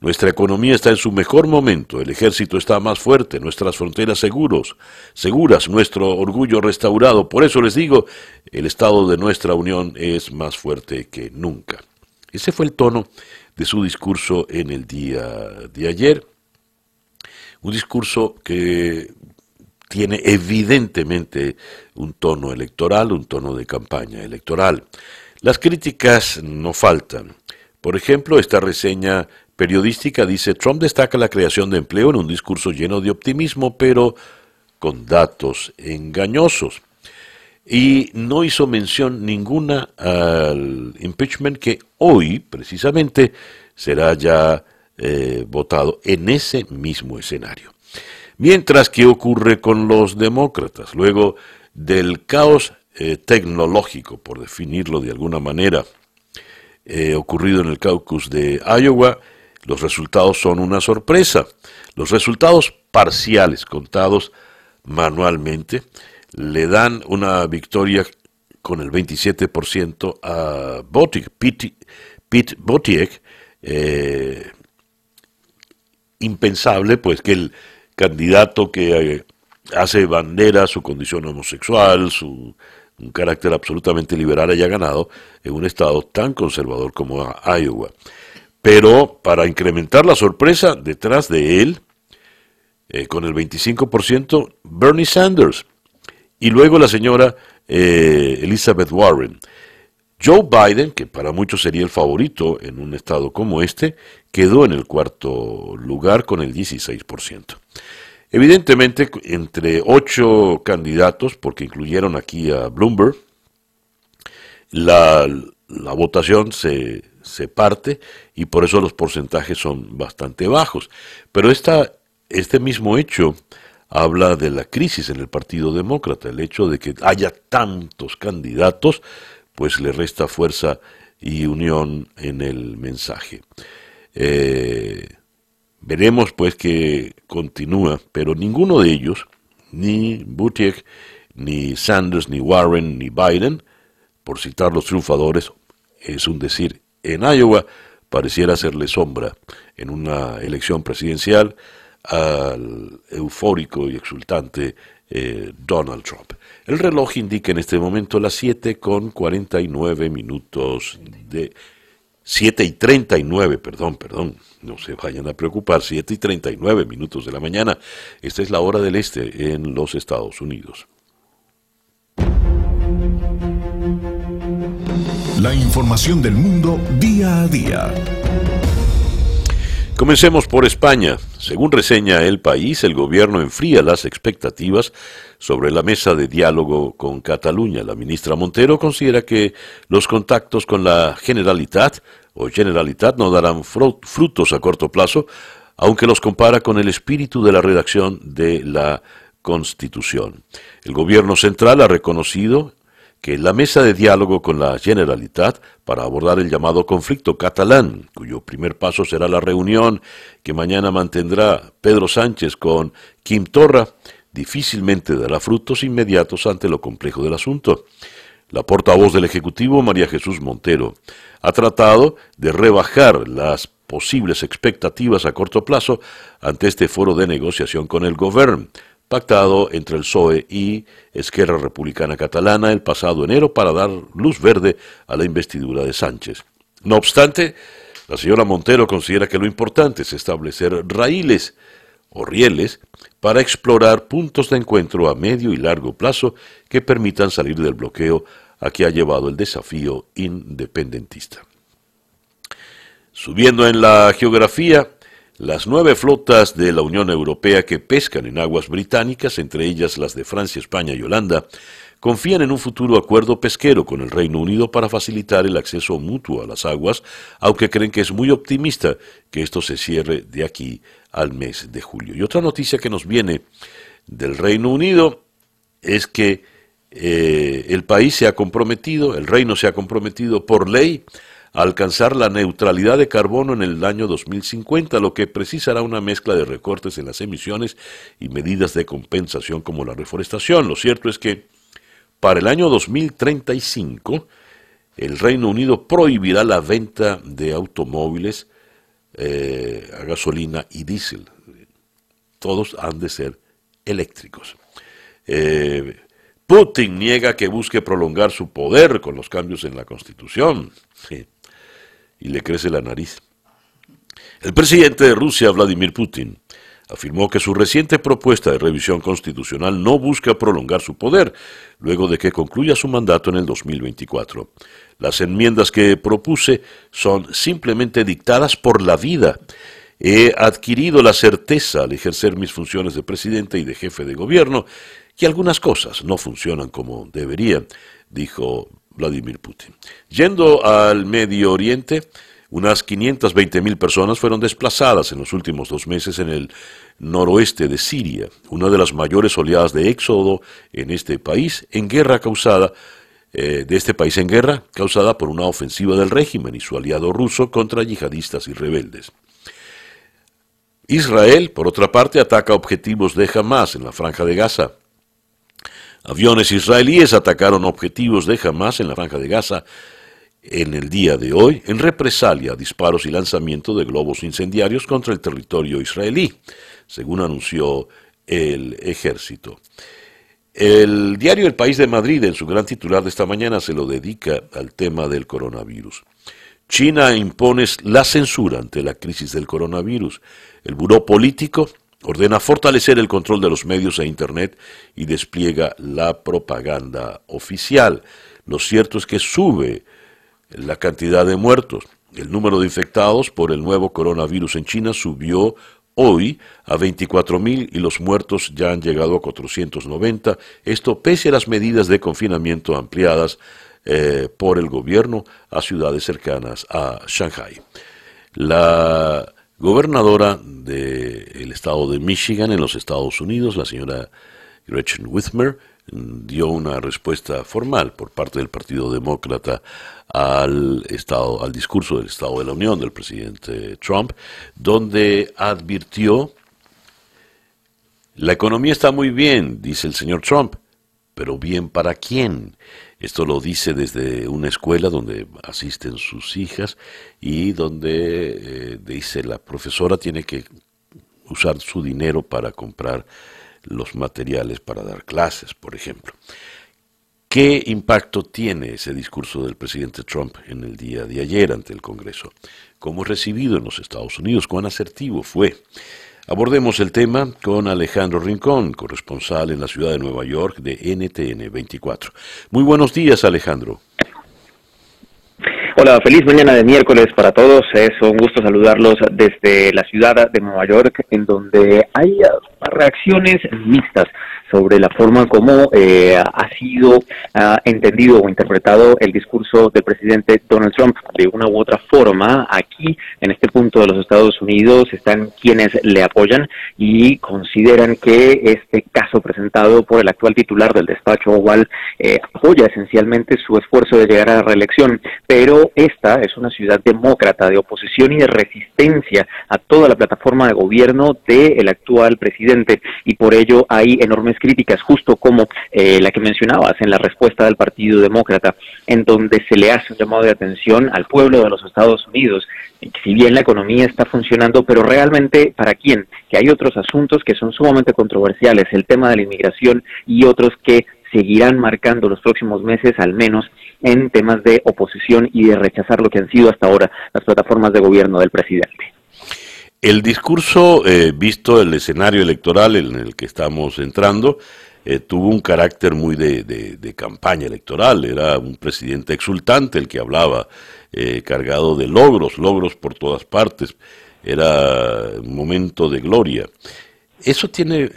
Nuestra economía está en su mejor momento, el ejército está más fuerte, nuestras fronteras seguros, seguras, nuestro orgullo restaurado. Por eso les digo, el estado de nuestra unión es más fuerte que nunca. Ese fue el tono de su discurso en el día de ayer. Un discurso que tiene evidentemente un tono electoral, un tono de campaña electoral. Las críticas no faltan. Por ejemplo, esta reseña periodística dice, Trump destaca la creación de empleo en un discurso lleno de optimismo, pero con datos engañosos. Y no hizo mención ninguna al impeachment que hoy, precisamente, será ya eh, votado en ese mismo escenario. Mientras, ¿qué ocurre con los demócratas? Luego del caos eh, tecnológico, por definirlo de alguna manera, eh, ocurrido en el caucus de Iowa, los resultados son una sorpresa. Los resultados parciales contados manualmente le dan una victoria con el 27% a Botiek, Pete, Pete eh, impensable pues que el candidato que eh, hace bandera su condición homosexual, su un carácter absolutamente liberal haya ganado en un estado tan conservador como Iowa. Pero para incrementar la sorpresa, detrás de él, eh, con el 25%, Bernie Sanders. Y luego la señora eh, Elizabeth Warren. Joe Biden, que para muchos sería el favorito en un estado como este, quedó en el cuarto lugar con el 16%. Evidentemente, entre ocho candidatos, porque incluyeron aquí a Bloomberg, la, la votación se, se parte y por eso los porcentajes son bastante bajos. Pero esta, este mismo hecho habla de la crisis en el Partido Demócrata, el hecho de que haya tantos candidatos, pues le resta fuerza y unión en el mensaje. Eh, veremos pues que continúa, pero ninguno de ellos, ni Buttigieg, ni Sanders, ni Warren, ni Biden, por citar los triunfadores, es un decir, en Iowa pareciera hacerle sombra en una elección presidencial al eufórico y exultante eh, Donald Trump. El reloj indica en este momento las 7 con 49 minutos de 7 y 39, perdón, perdón, no se vayan a preocupar, 7 y 39 minutos de la mañana. Esta es la hora del este en los Estados Unidos. La información del mundo día a día. Comencemos por España. Según reseña El País, el gobierno enfría las expectativas sobre la mesa de diálogo con Cataluña. La ministra Montero considera que los contactos con la Generalitat o Generalitat no darán frutos a corto plazo, aunque los compara con el espíritu de la redacción de la Constitución. El gobierno central ha reconocido que la mesa de diálogo con la Generalitat para abordar el llamado conflicto catalán, cuyo primer paso será la reunión que mañana mantendrá Pedro Sánchez con Kim Torra, difícilmente dará frutos inmediatos ante lo complejo del asunto. La portavoz del Ejecutivo, María Jesús Montero, ha tratado de rebajar las posibles expectativas a corto plazo ante este foro de negociación con el Gobierno, pactado entre el PSOE y Esquerra Republicana Catalana el pasado enero para dar luz verde a la investidura de Sánchez. No obstante, la señora Montero considera que lo importante es establecer raíles o rieles para explorar puntos de encuentro a medio y largo plazo que permitan salir del bloqueo a que ha llevado el desafío independentista. Subiendo en la geografía, las nueve flotas de la Unión Europea que pescan en aguas británicas, entre ellas las de Francia, España y Holanda, confían en un futuro acuerdo pesquero con el Reino Unido para facilitar el acceso mutuo a las aguas, aunque creen que es muy optimista que esto se cierre de aquí al mes de julio. Y otra noticia que nos viene del Reino Unido es que eh, el país se ha comprometido, el reino se ha comprometido por ley alcanzar la neutralidad de carbono en el año 2050, lo que precisará una mezcla de recortes en las emisiones y medidas de compensación como la reforestación. Lo cierto es que para el año 2035 el Reino Unido prohibirá la venta de automóviles eh, a gasolina y diésel. Todos han de ser eléctricos. Eh, Putin niega que busque prolongar su poder con los cambios en la Constitución y le crece la nariz. El presidente de Rusia, Vladimir Putin, afirmó que su reciente propuesta de revisión constitucional no busca prolongar su poder, luego de que concluya su mandato en el 2024. Las enmiendas que propuse son simplemente dictadas por la vida. He adquirido la certeza al ejercer mis funciones de presidente y de jefe de gobierno que algunas cosas no funcionan como deberían, dijo Vladimir Putin. Yendo al Medio Oriente, unas 520 mil personas fueron desplazadas en los últimos dos meses en el noroeste de Siria, una de las mayores oleadas de éxodo en este país, en guerra causada eh, de este país en guerra, causada por una ofensiva del régimen y su aliado ruso contra yihadistas y rebeldes. Israel, por otra parte, ataca objetivos de Hamas en la franja de Gaza. Aviones israelíes atacaron objetivos de Hamas en la franja de Gaza en el día de hoy en represalia a disparos y lanzamiento de globos incendiarios contra el territorio israelí, según anunció el ejército. El diario El País de Madrid, en su gran titular de esta mañana, se lo dedica al tema del coronavirus. China impone la censura ante la crisis del coronavirus. El Buró Político ordena fortalecer el control de los medios e Internet y despliega la propaganda oficial. Lo cierto es que sube la cantidad de muertos. El número de infectados por el nuevo coronavirus en China subió hoy a 24.000 y los muertos ya han llegado a 490. Esto pese a las medidas de confinamiento ampliadas eh, por el gobierno a ciudades cercanas a Shanghai. La gobernadora del estado de Michigan en los Estados Unidos, la señora Gretchen Whitmer, dio una respuesta formal por parte del Partido Demócrata al estado, al discurso del Estado de la Unión del presidente Trump, donde advirtió la economía está muy bien, dice el señor Trump, pero bien para quién. Esto lo dice desde una escuela donde asisten sus hijas y donde eh, dice la profesora tiene que usar su dinero para comprar los materiales para dar clases, por ejemplo. ¿Qué impacto tiene ese discurso del presidente Trump en el día de ayer ante el Congreso? ¿Cómo recibido en los Estados Unidos? ¿Cuán asertivo fue? Abordemos el tema con Alejandro Rincón, corresponsal en la ciudad de Nueva York de NTN 24. Muy buenos días, Alejandro. Hola, feliz mañana de miércoles para todos. Es un gusto saludarlos desde la ciudad de Nueva York, en donde hay reacciones mixtas sobre la forma como eh, ha sido entendido o interpretado el discurso del presidente Donald Trump. De una u otra forma, aquí, en este punto de los Estados Unidos, están quienes le apoyan y consideran que este caso presentado por el actual titular del despacho Oval eh, apoya esencialmente su esfuerzo de llegar a la reelección, pero esta es una ciudad demócrata de oposición y de resistencia a toda la plataforma de gobierno del actual presidente y por ello hay enormes críticas, justo como eh, la que mencionabas en la respuesta del Partido Demócrata, en donde se le hace un llamado de atención al pueblo de los Estados Unidos, si bien la economía está funcionando, pero realmente para quién, que hay otros asuntos que son sumamente controversiales, el tema de la inmigración y otros que seguirán marcando los próximos meses al menos en temas de oposición y de rechazar lo que han sido hasta ahora las plataformas de gobierno del presidente. El discurso, eh, visto el escenario electoral en el que estamos entrando, eh, tuvo un carácter muy de, campaña electoral. Era un presidente exultante el que hablaba, eh, cargado de logros, logros por todas partes. Era un momento de gloria. Eso tiene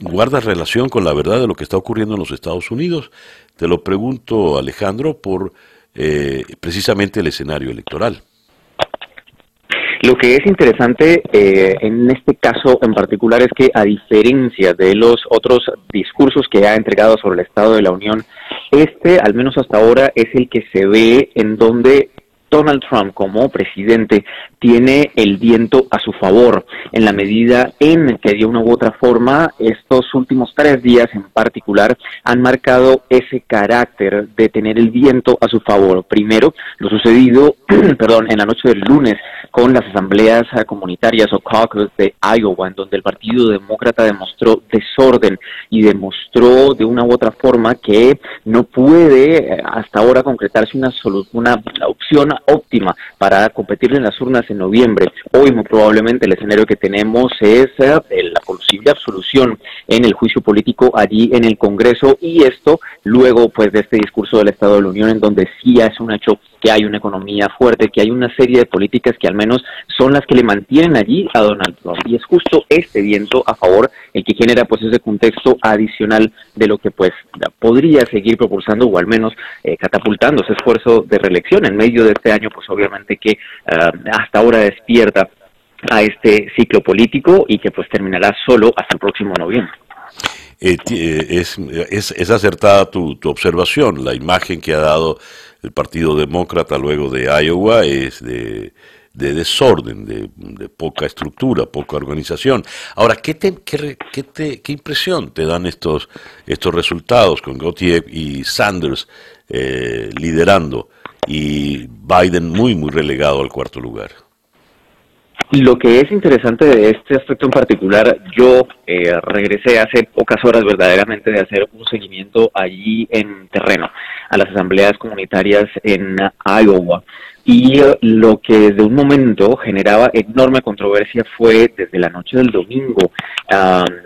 guarda relación con la verdad de lo que está ocurriendo en los Estados Unidos. Te lo pregunto, Alejandro, por eh, precisamente el escenario electoral. Lo que es interesante eh, en este caso en particular es que a diferencia de los otros discursos que ha entregado sobre el Estado de la Unión, este, al menos hasta ahora, es el que se ve en donde Donald Trump como presidente tiene el viento a su favor en la medida en que de una u otra forma estos últimos tres días en particular han marcado ese carácter de tener el viento a su favor. Primero, lo sucedido, perdón, en la noche del lunes con las asambleas comunitarias o caucus de Iowa, en donde el Partido Demócrata demostró desorden y demostró de una u otra forma que no puede eh, hasta ahora concretarse una, una opción óptima para competir en las urnas en noviembre. Hoy muy probablemente el escenario que tenemos es eh, la posible absolución en el juicio político allí en el Congreso y esto luego pues de este discurso del Estado de la Unión en donde sí es un hecho que hay una economía fuerte, que hay una serie de políticas que al menos son las que le mantienen allí a Donald Trump. Y es justo este viento a favor el que genera pues ese contexto adicional de lo que pues podría seguir propulsando o al menos eh, catapultando ese esfuerzo de reelección en medio de este año, pues obviamente que ah, hasta ahora despierta a este ciclo político y que pues terminará solo hasta el próximo noviembre. Eh, eh, es, es, acertada tu, tu observación, la imagen que ha dado el Partido Demócrata luego de Iowa es de, desorden, de, poca estructura, poca organización. Ahora, ¿qué, te, qué, qué, qué impresión te dan estos, estos resultados con Gautier y Sanders eh, liderando y Biden muy, muy relegado al cuarto lugar? Lo que es interesante de este aspecto en particular, yo eh, regresé hace pocas horas verdaderamente de hacer un seguimiento allí en terreno a las asambleas comunitarias en Iowa y lo que desde un momento generaba enorme controversia fue desde la noche del domingo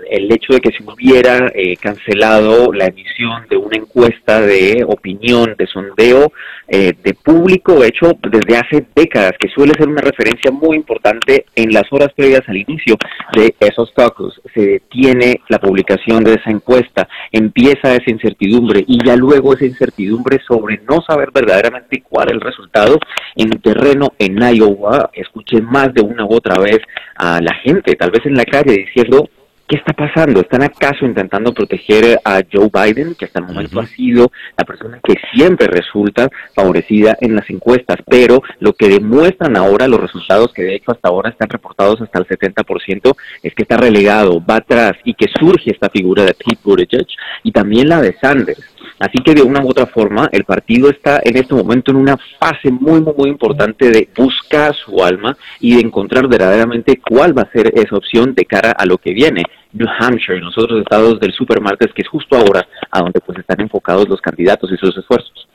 el hecho de que se hubiera eh, cancelado la emisión de una encuesta de opinión, de sondeo eh, de público hecho desde hace décadas, que suele ser una referencia muy importante en las horas previas al inicio de esos tacos. Se detiene la publicación de esa encuesta, empieza esa incertidumbre y ya luego esa incertidumbre sobre no saber verdaderamente cuál es el resultado en terreno en Iowa, escuché más de una u otra vez a la gente, tal vez en la calle, diciendo, ¿qué está pasando? ¿Están acaso intentando proteger a Joe Biden, que hasta el momento ha sido la persona que siempre resulta favorecida en las encuestas? Pero lo que demuestran ahora los resultados, que de hecho hasta ahora están reportados hasta el 70%, es que está relegado, va atrás y que surge esta figura de Pete Buttigieg y también la de Sanders Así que de una u otra forma, el partido está en este momento en una fase muy, muy, muy importante de buscar su alma y de encontrar verdaderamente cuál va a ser esa opción de cara a lo que viene. New Hampshire los otros estados del supermarket, que es justo ahora a donde pues están enfocados los candidatos y sus esfuerzos.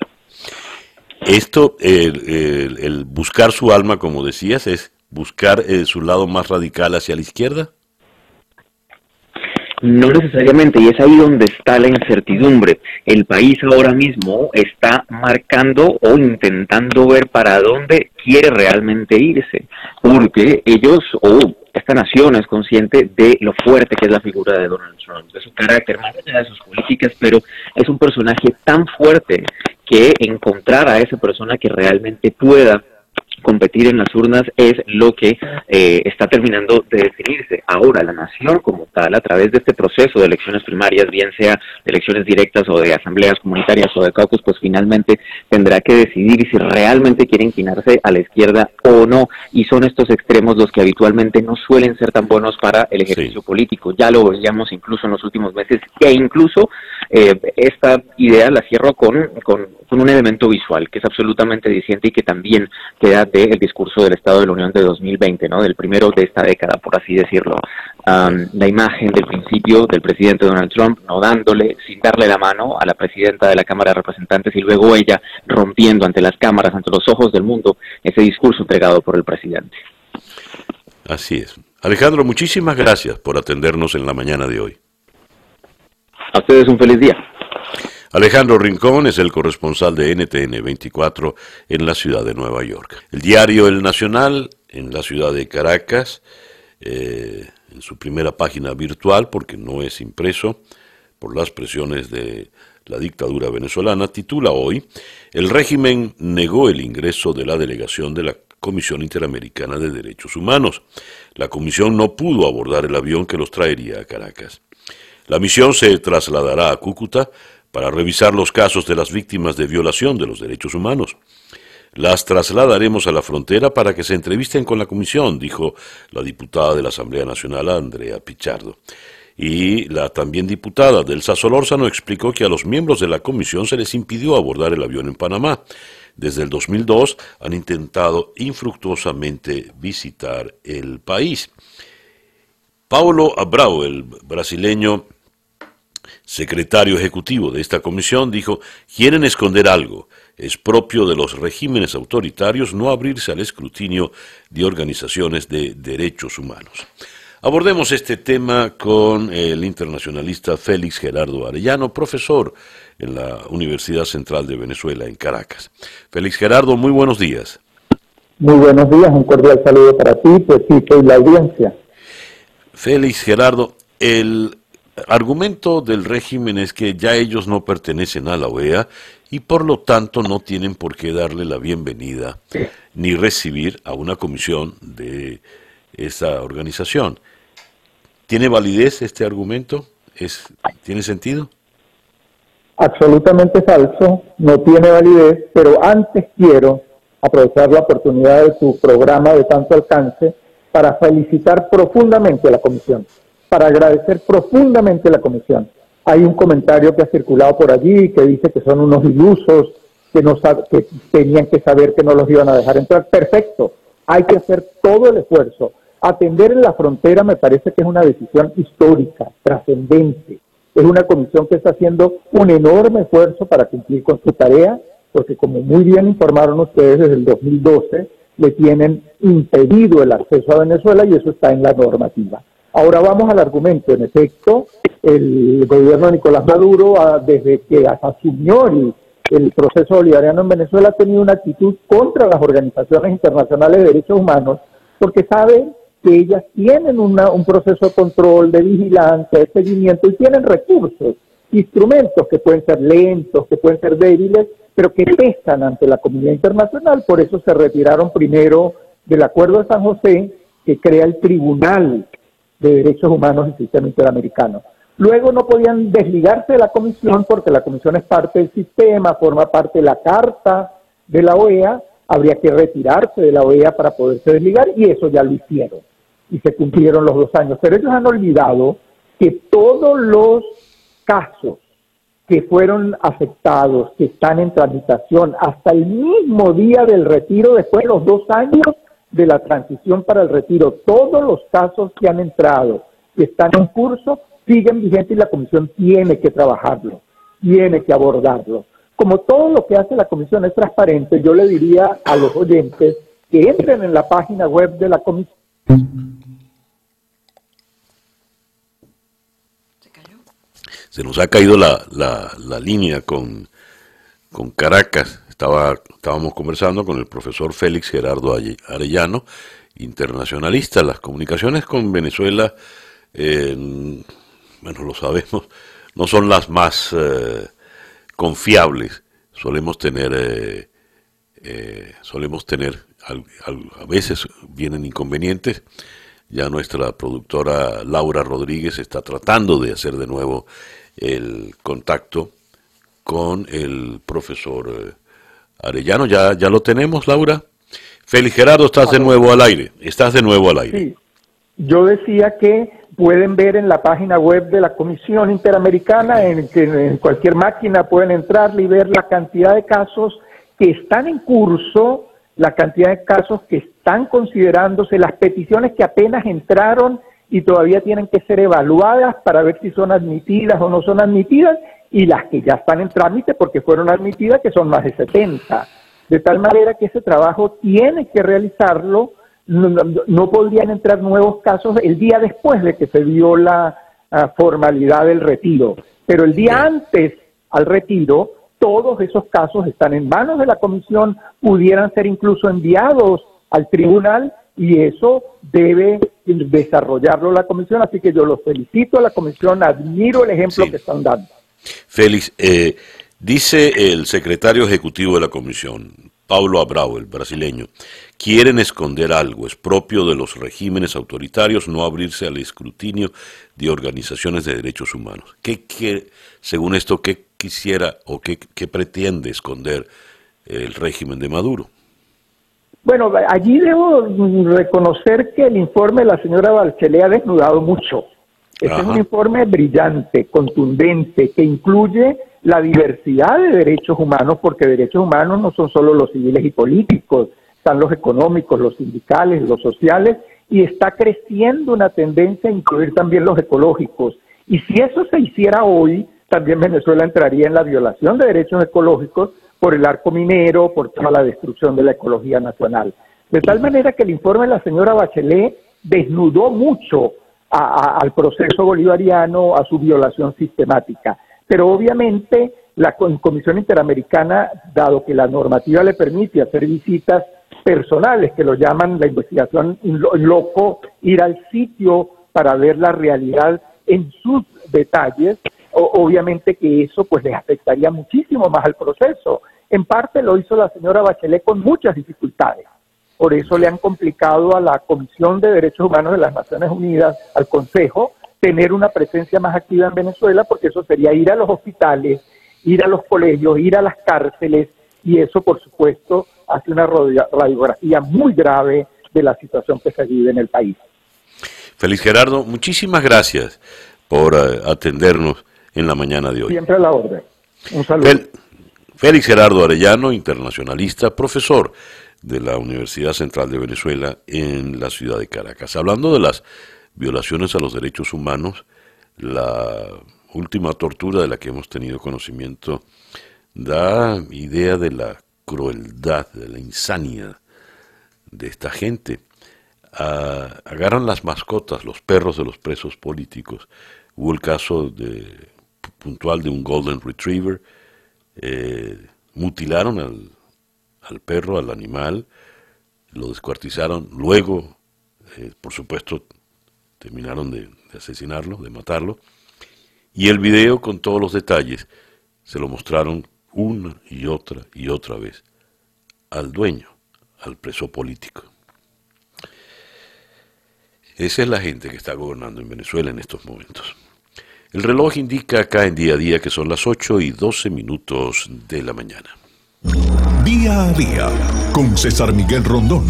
Esto, el, buscar su alma, como decías, es buscar eh, su lado más radical hacia la izquierda. No necesariamente, y es ahí donde está la incertidumbre. El país ahora mismo está marcando o intentando ver para dónde quiere realmente irse, porque ellos o esta nación es consciente de lo fuerte que es la figura de Donald Trump, de su carácter, más de sus políticas, pero es un personaje tan fuerte que encontrar a esa persona que realmente pueda competir en las urnas es lo que eh, está terminando de definirse. Ahora, la nación como tal, a través de este proceso de elecciones primarias, bien sea de elecciones directas o de asambleas comunitarias o de caucus, pues finalmente tendrá que decidir si realmente quiere inclinarse a la izquierda o no. Y son estos extremos los que habitualmente no suelen ser tan buenos para el ejercicio político. Ya lo veíamos incluso en los últimos meses e incluso eh, esta idea la cierro con, con, un elemento visual que es absolutamente diciente y que también queda del discurso del Estado de la Unión de 2020, ¿no? del primero de esta década, por así decirlo. la imagen del principio del presidente Donald Trump no dándole, sin darle la mano a la presidenta de la Cámara de Representantes y luego ella rompiendo ante las cámaras, ante los ojos del mundo, ese discurso entregado por el presidente. Así es. Alejandro, muchísimas gracias por atendernos en la mañana de hoy. A ustedes un feliz día. Alejandro Rincón es el corresponsal de NTN 24 en la ciudad de Nueva York. El diario El Nacional en la ciudad de Caracas, eh, en su primera página virtual, porque no es impreso, por las presiones de la dictadura venezolana, titula hoy, El régimen negó el ingreso de la delegación de la Comisión Interamericana de Derechos Humanos. La comisión no pudo abordar el avión que los traería a Caracas. La misión se trasladará a Cúcuta para revisar los casos de las víctimas de violación de los derechos humanos. Las trasladaremos a la frontera para que se entrevisten con la comisión, dijo la diputada de la Asamblea Nacional, Andrea Pichardo. Y la también diputada del Solórzano explicó que a los miembros de la comisión se les impidió abordar el avión en Panamá. Desde el 2002 han intentado infructuosamente visitar el país. Paulo Abrao, el brasileño secretario ejecutivo de esta comisión, dijo, quieren esconder algo. Es propio de los regímenes autoritarios no abrirse al escrutinio de organizaciones de derechos humanos. Abordemos este tema con el internacionalista Félix Gerardo Arellano, profesor en la Universidad Central de Venezuela en Caracas. Félix Gerardo, muy buenos días. Muy buenos días, un cordial saludo para ti, pues sí, soy la audiencia. Félix Gerardo, el argumento del régimen es que ya ellos no pertenecen a la OEA y por lo tanto no tienen por qué darle la bienvenida ni recibir a una comisión de esa organización. ¿Tiene validez este argumento? ¿Es, ¿Tiene sentido? Absolutamente falso, no tiene validez, pero antes quiero aprovechar la oportunidad de tu programa de tanto alcance para felicitar profundamente a la comisión para agradecer profundamente la comisión. Hay un comentario que ha circulado por allí que dice que son unos ilusos, que, no que tenían que saber que no los iban a dejar entrar. Perfecto, hay que hacer todo el esfuerzo. Atender en la frontera me parece que es una decisión histórica, trascendente. Es una comisión que está haciendo un enorme esfuerzo para cumplir con su tarea, porque como muy bien informaron ustedes, desde el 2012 le tienen impedido el acceso a Venezuela y eso está en la normativa. Ahora vamos al argumento. En efecto, el gobierno de Nicolás Maduro, ah, desde que asumió el, proceso bolivariano en Venezuela, ha tenido una actitud contra las organizaciones internacionales de derechos humanos, porque sabe que ellas tienen un proceso de control, de vigilancia, de seguimiento y tienen recursos, instrumentos que pueden ser lentos, que pueden ser débiles, pero que pesan ante la comunidad internacional. Por eso se retiraron primero del Acuerdo de San José, que crea el Tribunal de Derechos Humanos del Sistema Interamericano. Luego no podían desligarse de la comisión porque la comisión es parte del sistema, forma parte de la carta de la OEA, habría que retirarse de la OEA para poderse desligar y eso ya lo hicieron y se cumplieron los dos años. Pero ellos han olvidado que todos los casos que fueron afectados, que están en tramitación hasta el mismo día del retiro, después de los dos años, de la transición para el retiro, todos los casos que han entrado, que están en curso, siguen vigentes y la comisión tiene que trabajarlo, tiene que abordarlo. Como todo lo que hace la comisión es transparente, yo le diría a los oyentes que entren en la página web de la comisión. Se nos ha caído la, la, la línea con, con Caracas. Estaba, estábamos conversando con el profesor Félix Gerardo Arellano, internacionalista. Las comunicaciones con Venezuela, bueno, lo sabemos, no son las más eh, confiables. Solemos tener eh, eh, solemos tener, a veces vienen inconvenientes. Ya nuestra productora Laura Rodríguez está tratando de hacer de nuevo el contacto con el profesor Arellano. ¿Ya, ya lo tenemos, Laura? Félix Gerardo, estás de nuevo al aire. Estás de nuevo al aire. Sí. Yo decía que pueden ver en la página web de la Comisión Interamericana, en, en cualquier máquina pueden entrar y ver la cantidad de casos que están en curso, la cantidad de casos que están considerándose, las peticiones que apenas entraron y todavía tienen que ser evaluadas para ver si son admitidas o no son admitidas, y las que ya están en trámite porque fueron admitidas, que son más de 70. De tal manera que ese trabajo tiene que realizarlo, no, podrían entrar nuevos casos el día después de que se dio la formalidad del retiro, pero el día antes al retiro, todos esos casos están en manos de la comisión, pudieran ser incluso enviados al tribunal y eso debe desarrollarlo la comisión, así que yo los felicito a la comisión, admiro el ejemplo que están dando. Félix, eh, dice el secretario ejecutivo de la comisión, Paulo Abrao, el brasileño, quieren esconder algo, es propio de los regímenes autoritarios no abrirse al escrutinio de organizaciones de derechos humanos. ¿Qué, según esto, qué quisiera o qué, pretende esconder el régimen de Maduro? Bueno, allí debo reconocer que el informe de la señora Bachelet ha desnudado mucho. Este es un informe brillante, contundente, que incluye la diversidad de derechos humanos, porque derechos humanos no son solo los civiles y políticos, están los económicos, los sindicales, los sociales, y está creciendo una tendencia a incluir también los ecológicos. Y si eso se hiciera hoy, también Venezuela entraría en la violación de derechos ecológicos por el arco minero, por toda la destrucción de la ecología nacional. De tal manera que el informe de la señora Bachelet desnudó mucho al proceso bolivariano, a su violación sistemática. Pero obviamente la Comisión Interamericana, dado que la normativa le permite hacer visitas personales, que lo llaman la investigación loco, ir al sitio para ver la realidad en sus detalles, obviamente que eso pues les afectaría muchísimo más al proceso. En parte lo hizo la señora Bachelet con muchas dificultades. Por eso le han complicado a la Comisión de Derechos Humanos de las Naciones Unidas, al Consejo, tener una presencia más activa en Venezuela, porque eso sería ir a los hospitales, ir a los colegios, ir a las cárceles, y eso, por supuesto, hace una radiografía muy grave de la situación que se vive en el país. Feliz Gerardo, muchísimas gracias por eh, atendernos en la mañana de hoy. Siempre a la orden. Un saludo. Félix Gerardo Arellano, internacionalista, profesor de la Universidad Central de Venezuela en la ciudad de Caracas. Hablando de las violaciones a los derechos humanos, la última tortura de la que hemos tenido conocimiento da idea de la crueldad, de la insania de esta gente. Ah, agarran las mascotas, los perros de los presos políticos. Hubo el caso de, puntual de un Golden Retriever. Eh, mutilaron al, al perro, al animal, lo descuartizaron, luego, eh, por supuesto, terminaron de, asesinarlo, de matarlo, y el video con todos los detalles se lo mostraron una y otra y otra vez al dueño, al preso político. Esa es la gente que está gobernando en Venezuela en estos momentos. El reloj indica acá en día a día que son las 8 y 12 minutos de la mañana. Día a día con César Miguel Rondón.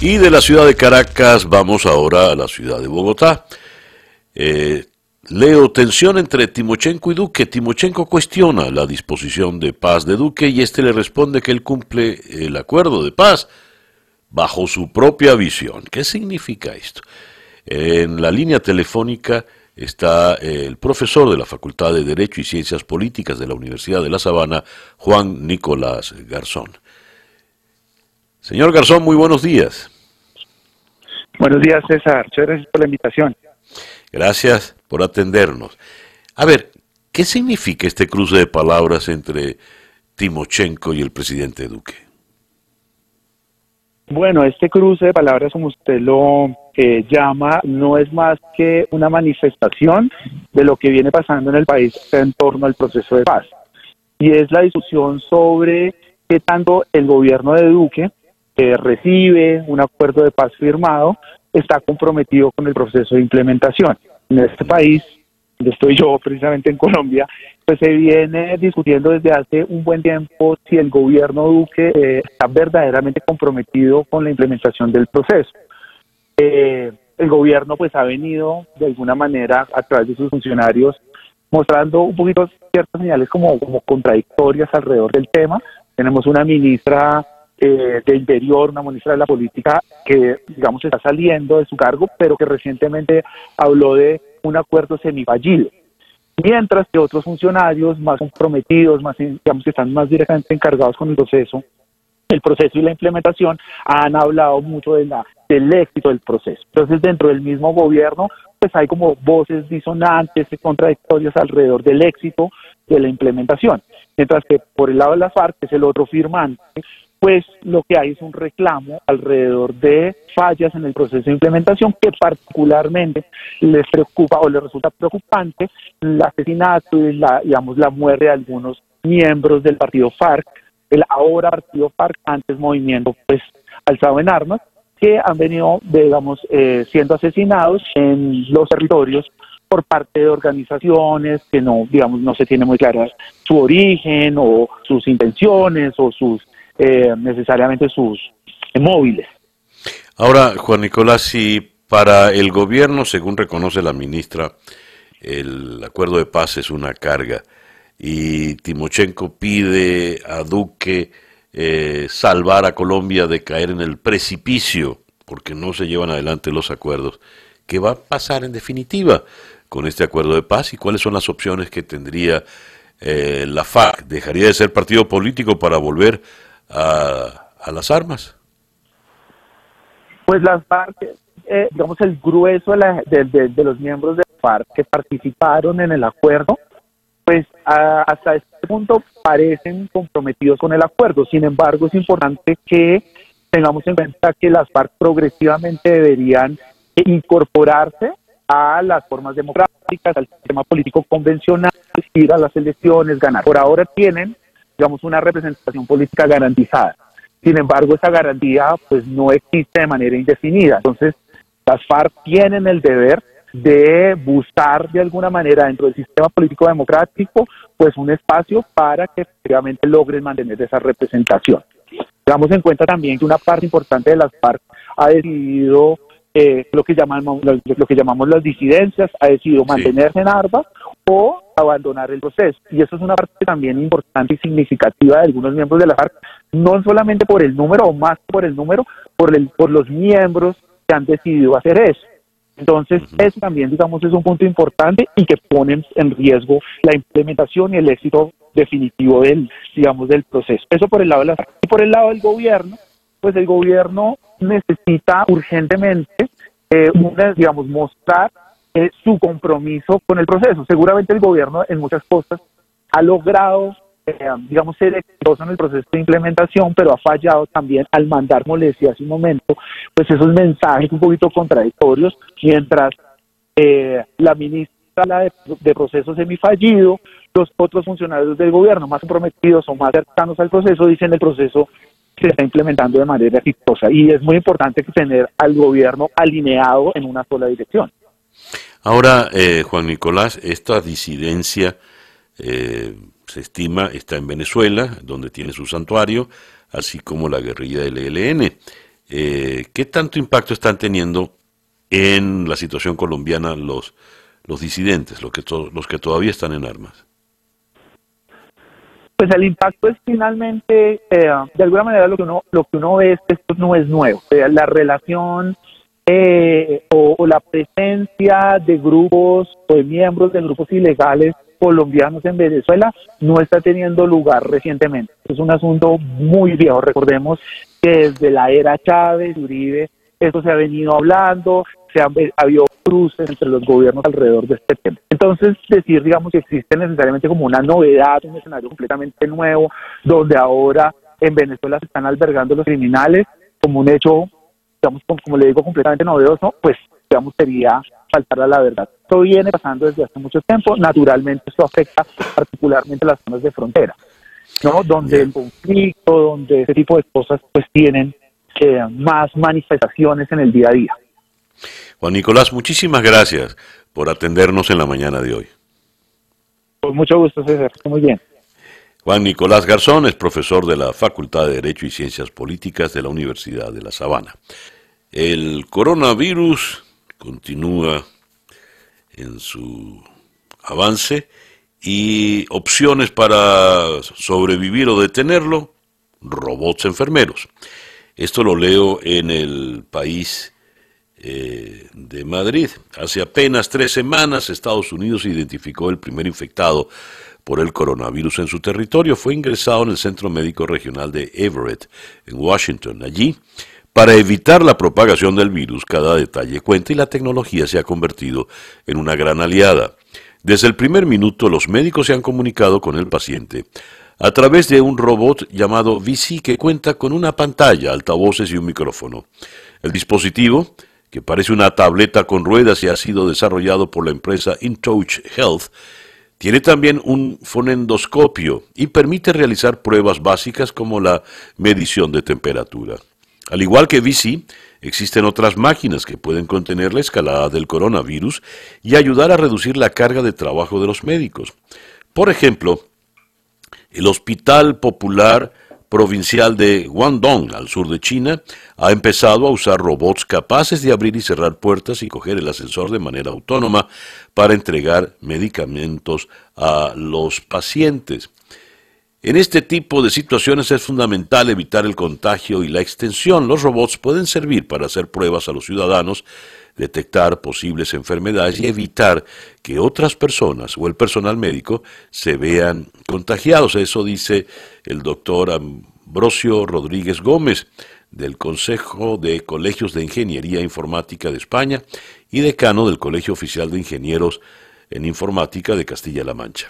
Y de la ciudad de Caracas vamos ahora a la ciudad de Bogotá. Eh, leo tensión entre Timochenko y Duque. Timochenko cuestiona la disposición de paz de Duque y este le responde que él cumple el acuerdo de paz bajo su propia visión. ¿Qué significa esto? En la línea telefónica está el profesor de la Facultad de Derecho y Ciencias Políticas de la Universidad de La Sabana, Juan Nicolás Garzón. Señor Garzón, muy buenos días. Buenos días, César. Muchas gracias por la invitación. Gracias por atendernos. A ver, ¿qué significa este cruce de palabras entre Timochenko y el presidente Duque? Bueno, este cruce de palabras, como usted lo llama no es más que una manifestación de lo que viene pasando en el país en torno al proceso de paz. Y es la discusión sobre qué tanto el gobierno de Duque que recibe un acuerdo de paz firmado está comprometido con el proceso de implementación. En este país, donde estoy yo precisamente en Colombia, pues se viene discutiendo desde hace un buen tiempo si el gobierno Duque eh, está verdaderamente comprometido con la implementación del proceso. Eh, el gobierno pues ha venido de alguna manera a través de sus funcionarios mostrando un poquito ciertas señales como, como contradictorias alrededor del tema. Tenemos una ministra eh, de Interior, una ministra de la Política que, digamos, está saliendo de su cargo, pero que recientemente habló de un acuerdo semifallido. Mientras que otros funcionarios más comprometidos, más, digamos, que están más directamente encargados con el proceso, el proceso y la implementación, han hablado mucho de la, del éxito del proceso. Entonces, dentro del mismo gobierno, pues hay como voces disonantes, contradictorias alrededor del éxito de la implementación. Mientras que por el lado de la FARC, que es el otro firmante, pues lo que hay es un reclamo alrededor de fallas en el proceso de implementación que particularmente les preocupa o les resulta preocupante el asesinato y la, digamos, la muerte de algunos miembros del partido FARC, el ahora partido FARC, antes movimiento pues alzado en armas, que han venido, digamos, eh, siendo asesinados en los territorios por parte de organizaciones que no, digamos, no se tiene muy clara su origen o sus intenciones o sus eh, necesariamente sus móviles. Ahora, Juan Nicolás, si para el gobierno, según reconoce la ministra, el acuerdo de paz es una carga y Timochenko pide a Duque eh, salvar a Colombia de caer en el precipicio porque no se llevan adelante los acuerdos. ¿Qué va a pasar en definitiva con este acuerdo de paz y cuáles son las opciones que tendría eh, la FARC? ¿Dejaría de ser partido político para volver a, las armas? Pues las FARC, eh, digamos, el grueso de, los miembros de la FARC que participaron en el acuerdo, pues hasta este punto parecen comprometidos con el acuerdo. Sin embargo, es importante que tengamos en cuenta que las FARC progresivamente deberían incorporarse a las formas democráticas, al sistema político convencional, ir a las elecciones, ganar. Por ahora tienen digamos, una representación política garantizada. Sin embargo, esa garantía pues no existe de manera indefinida. Entonces, las FARC tienen el deber de buscar de alguna manera dentro del sistema político democrático pues un espacio para que efectivamente logren mantener esa representación. Tengamos en cuenta también que una parte importante de las FARC ha decidido eh, lo que llamamos lo, que llamamos las disidencias, ha decidido mantenerse en armas o abandonar el proceso. Y eso es una parte también importante y significativa de algunos miembros de la FARC, no solamente por el número o más por el número, por, el, por los miembros que han decidido hacer eso. Entonces, eso también, digamos, es un punto importante y que pone en riesgo la implementación y el éxito definitivo del, digamos, del proceso. Eso por el lado de la. Y por el lado del gobierno, pues el gobierno necesita urgentemente, eh, una, digamos, mostrar su compromiso con el proceso. Seguramente el gobierno en muchas cosas ha logrado, eh, digamos, ser exitoso en el proceso de implementación, pero ha fallado también al mandar, como le hace un momento, pues esos mensajes un poquito contradictorios, mientras eh, la ministra de, de proceso semifallido, los otros funcionarios del gobierno más comprometidos o más cercanos al proceso dicen el proceso se está implementando de manera exitosa y es muy importante tener al gobierno alineado en una sola dirección. Ahora, eh, Juan Nicolás, esta disidencia eh, se estima está en Venezuela, donde tiene su santuario, así como la guerrilla del ELN. Eh, ¿Qué tanto impacto están teniendo en la situación colombiana los, los disidentes, los que, los que todavía están en armas? Pues el impacto es finalmente, de alguna manera lo que uno lo que uno ve es que esto no es nuevo. la relación eh, o, la presencia de grupos o de miembros de grupos ilegales colombianos en Venezuela no está teniendo lugar recientemente. Es un asunto muy viejo. Recordemos que desde la era Chávez, Uribe, esto se ha venido hablando, se ha habido cruces entre los gobiernos alrededor de este tema. Entonces, decir, digamos, que existe necesariamente como una novedad, un escenario completamente nuevo, donde ahora en Venezuela se están albergando los criminales como un hecho digamos, como, le digo, completamente novedoso, pues, digamos, sería faltar a la verdad. Esto viene pasando desde hace mucho tiempo, naturalmente esto afecta particularmente las zonas de frontera. ¿no? Donde el conflicto, donde ese tipo de cosas pues tienen eh, más manifestaciones en el día a día. Juan Nicolás, muchísimas gracias por atendernos en la mañana de hoy. Con mucho gusto, César. Muy bien. Juan Nicolás Garzón es profesor de la Facultad de Derecho y Ciencias Políticas de la Universidad de La Sabana. El coronavirus continúa en su avance y opciones para sobrevivir o detenerlo, robots enfermeros. Esto lo leo en el país eh, de Madrid. Hace apenas tres semanas Estados Unidos identificó el primer infectado por el coronavirus en su territorio. Fue ingresado en el Centro Médico Regional de Everett, en Washington. Allí, para evitar la propagación del virus, cada detalle cuenta y la tecnología se ha convertido en una gran aliada. Desde el primer minuto los médicos se han comunicado con el paciente a través de un robot llamado VC que cuenta con una pantalla, altavoces y un micrófono. El dispositivo que parece una tableta con ruedas y ha sido desarrollado por la empresa InTouch Health, tiene también un fonendoscopio y permite realizar pruebas básicas como la medición de temperatura. Al igual que VC, existen otras máquinas que pueden contener la escalada del coronavirus y ayudar a reducir la carga de trabajo de los médicos. Por ejemplo, el Hospital Popular provincial de Guangdong, al sur de China, ha empezado a usar robots capaces de abrir y cerrar puertas y coger el ascensor de manera autónoma para entregar medicamentos a los pacientes. En este tipo de situaciones es fundamental evitar el contagio y la extensión. Los robots pueden servir para hacer pruebas a los ciudadanos, detectar posibles enfermedades y evitar que otras personas o el personal médico se vean contagiados. Eso dice el doctor Ambrosio Rodríguez Gómez del Consejo de Colegios de Ingeniería Informática de España y decano del Colegio Oficial de Ingenieros en Informática de Castilla-La Mancha.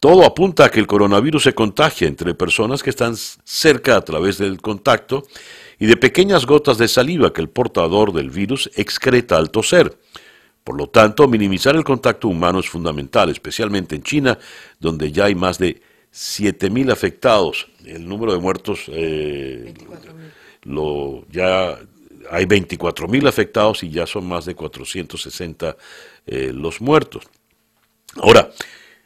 Todo apunta a que el coronavirus se contagia entre personas que están cerca a través del contacto y de pequeñas gotas de saliva que el portador del virus excreta al toser. Por lo tanto, minimizar el contacto humano es fundamental, especialmente en China, donde ya hay más de 7.000 afectados. El número de muertos, eh, lo, ya hay 24.000 afectados y ya son más de 460 eh, los muertos. Ahora,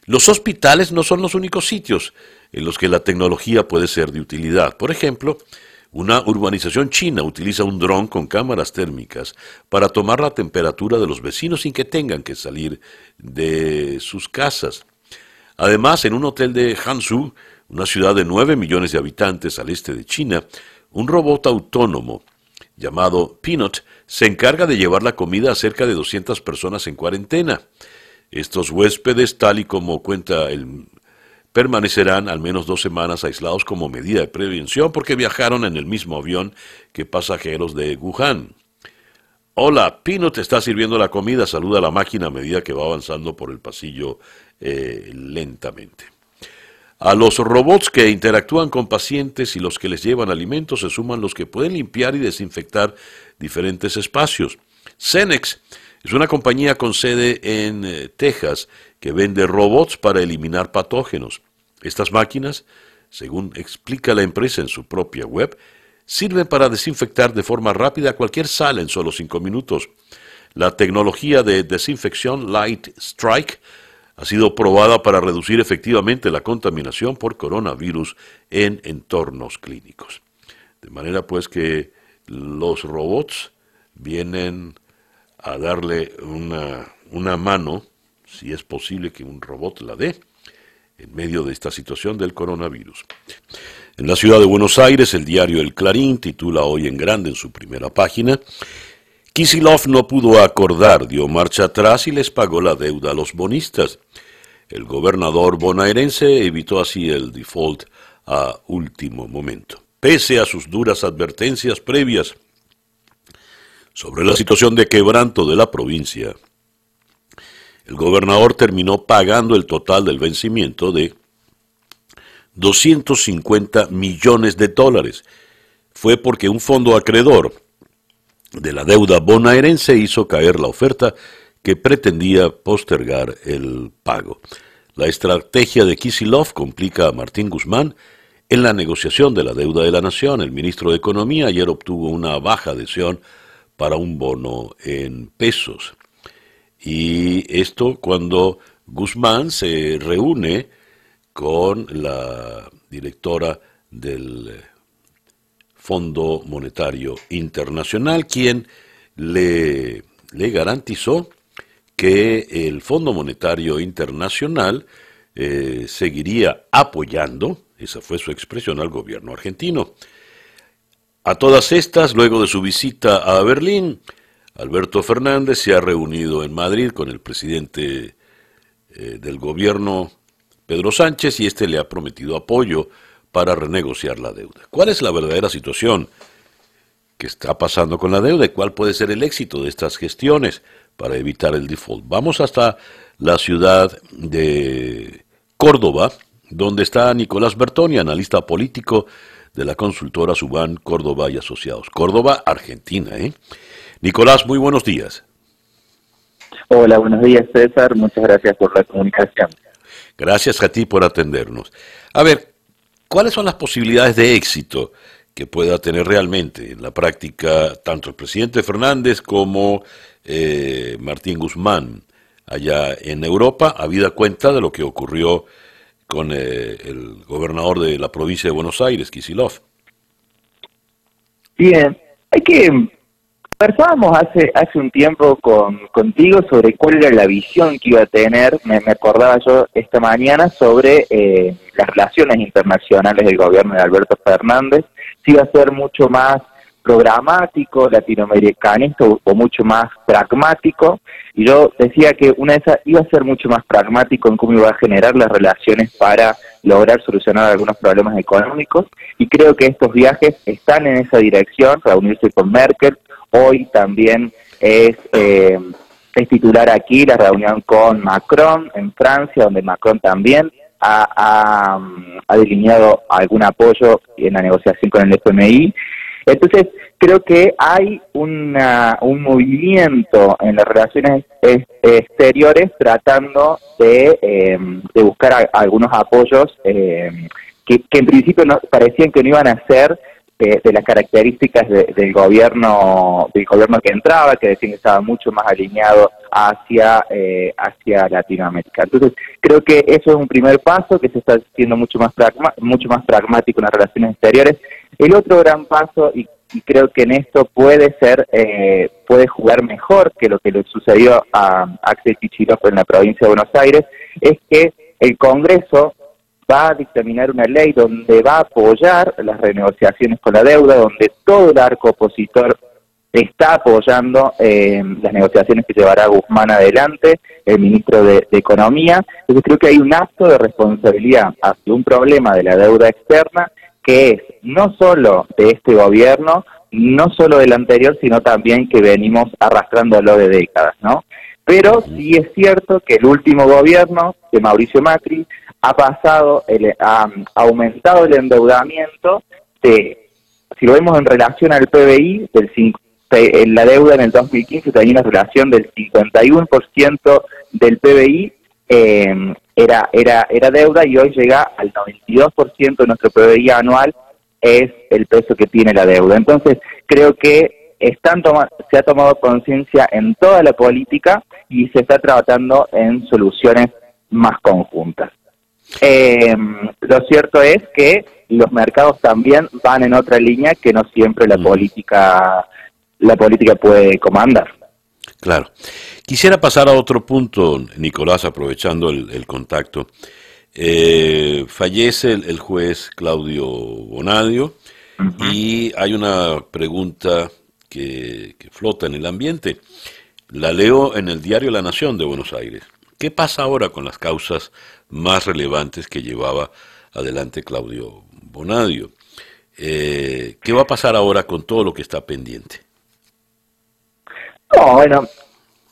los hospitales no son los únicos sitios en los que la tecnología puede ser de utilidad. Por ejemplo, una urbanización china utiliza un dron con cámaras térmicas para tomar la temperatura de los vecinos sin que tengan que salir de sus casas. Además, en un hotel de Hangzhou, una ciudad de 9 millones de habitantes al este de China, un robot autónomo llamado Peanut se encarga de llevar la comida a cerca de 200 personas en cuarentena. Estos huéspedes, tal y como cuenta el permanecerán al menos dos semanas aislados como medida de prevención porque viajaron en el mismo avión que pasajeros de Wuhan. Hola, Pino te está sirviendo la comida, saluda a la máquina a medida que va avanzando por el pasillo eh, lentamente. A los robots que interactúan con pacientes y los que les llevan alimentos se suman los que pueden limpiar y desinfectar diferentes espacios. Cenex es una compañía con sede en eh, Texas que vende robots para eliminar patógenos. Estas máquinas, según explica la empresa en su propia web, sirven para desinfectar de forma rápida cualquier sala en solo cinco minutos. La tecnología de desinfección Light Strike ha sido probada para reducir efectivamente la contaminación por coronavirus en entornos clínicos. De manera pues que los robots vienen a darle una, una mano, si es posible que un robot la dé, en medio de esta situación del coronavirus. En la ciudad de Buenos Aires, el diario El Clarín titula hoy en grande en su primera página, Kisilov no pudo acordar, dio marcha atrás y les pagó la deuda a los bonistas. El gobernador bonaerense evitó así el default a último momento. Pese a sus duras advertencias previas, sobre la situación de quebranto de la provincia, el gobernador terminó pagando el total del vencimiento de 250 millones de dólares. Fue porque un fondo acreedor de la deuda bonaerense hizo caer la oferta que pretendía postergar el pago. La estrategia de Kisilov complica a Martín Guzmán en la negociación de la deuda de la nación. El ministro de Economía ayer obtuvo una baja adhesión para un bono en pesos. Y esto cuando Guzmán se reúne con la directora del Fondo Monetario Internacional, quien le, le garantizó que el Fondo Monetario Internacional eh, seguiría apoyando, esa fue su expresión al gobierno argentino. A todas estas, luego de su visita a Berlín, Alberto Fernández se ha reunido en Madrid con el presidente eh, del gobierno, Pedro Sánchez, y este le ha prometido apoyo para renegociar la deuda. ¿Cuál es la verdadera situación que está pasando con la deuda y cuál puede ser el éxito de estas gestiones para evitar el default? Vamos hasta la ciudad de Córdoba, donde está Nicolás Bertoni, analista político de la consultora Subán Córdoba y Asociados. Córdoba, Argentina. ¿eh? Nicolás, muy buenos días. Hola, buenos días César, muchas gracias por la comunicación. Gracias a ti por atendernos. A ver, ¿cuáles son las posibilidades de éxito que pueda tener realmente en la práctica tanto el presidente Fernández como eh, Martín Guzmán allá en Europa, habida cuenta de lo que ocurrió con eh, el gobernador de la provincia de Buenos Aires, Kisilov. Bien, hay que conversábamos hace hace un tiempo con contigo sobre cuál era la visión que iba a tener, me, acordaba yo esta mañana sobre eh, las relaciones internacionales del gobierno de Alberto Fernández, si iba a ser mucho más programático, latinoamericanista o, mucho más pragmático. Y yo decía que una de esas iba a ser mucho más pragmático en cómo iba a generar las relaciones para lograr solucionar algunos problemas económicos. Y creo que estos viajes están en esa dirección, reunirse con Merkel. Hoy también es, eh, es titular aquí la reunión con Macron en Francia, donde Macron también ha, ha, ha, delineado algún apoyo en la negociación con el FMI entonces, creo que hay una, un movimiento en las relaciones exteriores tratando de, em, de buscar algunos apoyos em, que, en principio no, parecían que no iban a ser de, las características del gobierno del gobierno que entraba, que decían que estaba mucho más alineado hacia eh, hacia Latinoamérica. Entonces creo que eso es un primer paso que se está haciendo mucho más mucho más pragmático en las relaciones exteriores el otro gran paso, y, creo que en esto puede ser, eh, puede jugar mejor que lo que le sucedió a Axel Kicillof en la provincia de Buenos Aires, es que el Congreso va a dictaminar una ley donde va a apoyar las renegociaciones con la deuda, donde todo el arco opositor está apoyando eh, las negociaciones que llevará Guzmán adelante, el ministro de, Economía. Entonces creo que hay un acto de responsabilidad hacia un problema de la deuda externa que es no solo de este gobierno, no solo del anterior, sino también que venimos arrastrándolo de décadas, ¿no? Pero sí es cierto que el último gobierno de Mauricio Macri ha pasado, el, ha aumentado el endeudamiento de, si lo vemos en relación al PBI, del la deuda en el 2015 tenía una relación del 51% del PBI eh, era, era, era deuda y hoy llega al 92% de nuestro PBI anual es el peso que tiene la deuda. Entonces, creo que están se ha tomado conciencia en toda la política y se está tratando en soluciones más conjuntas. Eh, lo cierto es que los mercados también van en otra línea que no siempre la política la política puede comandar. Claro. Quisiera pasar a otro punto, Nicolás, aprovechando el, contacto. Eh, fallece el, juez Claudio Bonadio y hay una pregunta que, flota en el ambiente. La leo en el diario La Nación de Buenos Aires. ¿Qué pasa ahora con las causas más relevantes que llevaba adelante Claudio Bonadio? Eh, ¿Qué va a pasar ahora con todo lo que está pendiente? No, bueno,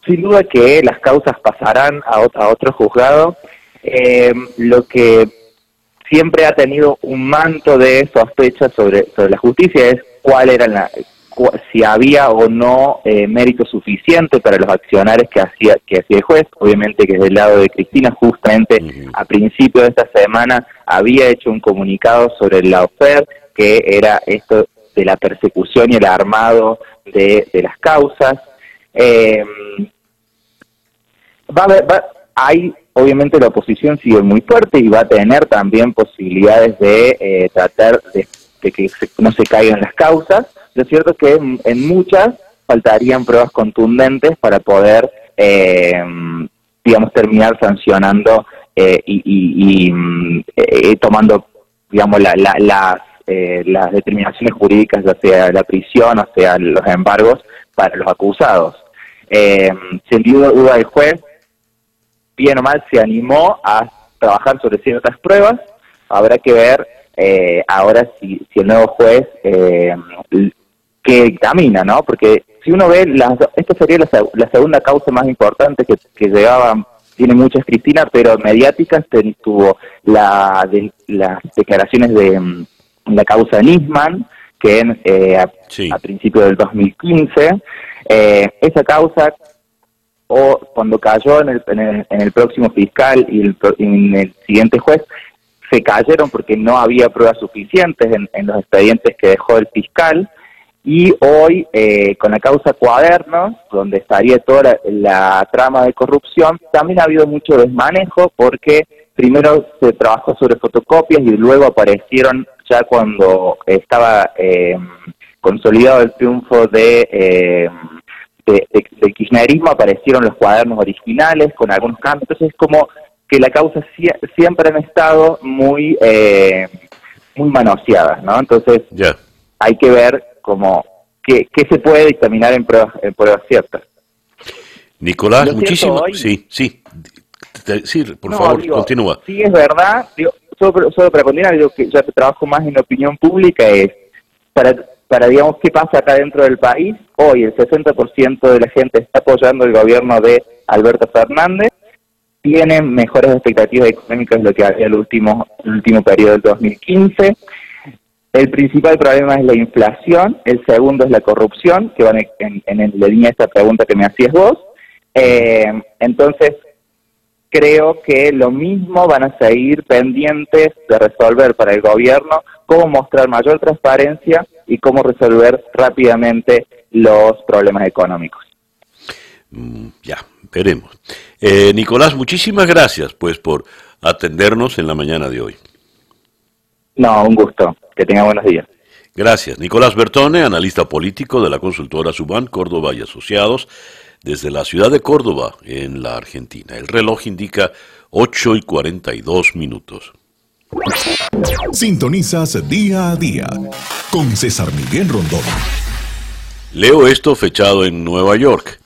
sin duda que las causas pasarán a, otro juzgado. Eh, lo que siempre ha tenido un manto de sospecha sobre, sobre la justicia es cuál era la, si había o no eh, mérito suficiente para los accionarios que hacía que hacía el juez. Obviamente que del lado de Cristina, justamente a principio de esta semana había hecho un comunicado sobre la OFER, que era esto de la persecución y el armado de, las causas. Eh, va a haber, hay, obviamente la oposición sigue muy fuerte y va a tener también posibilidades de eh, tratar de, que no se caigan las causas. Lo cierto es que en, muchas faltarían pruebas contundentes para poder, eh, digamos, terminar sancionando eh, y, mm, tomando, digamos, la, las, las determinaciones jurídicas, ya sea la prisión o sea los embargos para los acusados. sin duda el juez bien o mal, se animó a trabajar sobre ciertas pruebas. Habrá que ver eh, ahora si, si el nuevo juez eh, que dictamina, ¿no? Porque si uno ve, las, esta sería la, segunda causa más importante que, que llegaban, tiene muchas Cristina, pero mediáticas tuvo la de, las declaraciones de mm, la causa Nisman, que eh, a, a principios del 2015, eh, esa causa o cuando cayó en el, en el, próximo fiscal y el, en el siguiente juez, se cayeron porque no había pruebas suficientes en, los expedientes que dejó el fiscal. Y hoy, eh, con la causa Cuadernos, donde estaría toda la, trama de corrupción, también ha habido mucho desmanejo porque primero se trabajó sobre fotocopias y luego aparecieron ya cuando estaba eh, consolidado el triunfo de... Eh, de, del kirchnerismo aparecieron los cuadernos originales con algunos cambios, entonces es como que la causa siempre han estado muy eh, muy manoseadas, ¿no? Entonces hay que ver como qué, se puede dictaminar en pruebas, en pruebas ciertas. Nicolás, muchísimo. Sí, sí. Sí, por favor, continúa. Sí, es verdad. solo, solo para continuar, digo que ya trabajo más en opinión pública, es para para, digamos, qué pasa acá dentro del país. Hoy el 60% de la gente está apoyando el gobierno de Alberto Fernández, tienen mejores expectativas económicas de lo que había el último, el último periodo del 2015. El principal problema es la inflación, el segundo es la corrupción, que van en, en, la línea de esta pregunta que me hacías vos. Eh, entonces, creo que lo mismo van a seguir pendientes de resolver para el gobierno cómo mostrar mayor transparencia y cómo resolver rápidamente los problemas económicos. Mm, ya, veremos. Eh, Nicolás, muchísimas gracias pues por atendernos en la mañana de hoy. No, un gusto. Que tenga buenos días. Gracias. Nicolás Bertone, analista político de la consultora Subán Córdoba y Asociados, desde la ciudad de Córdoba, en la Argentina. El reloj indica 8 y 42 minutos. Sintonizas día a día con César Miguel Rondón. Leo esto fechado en Nueva York.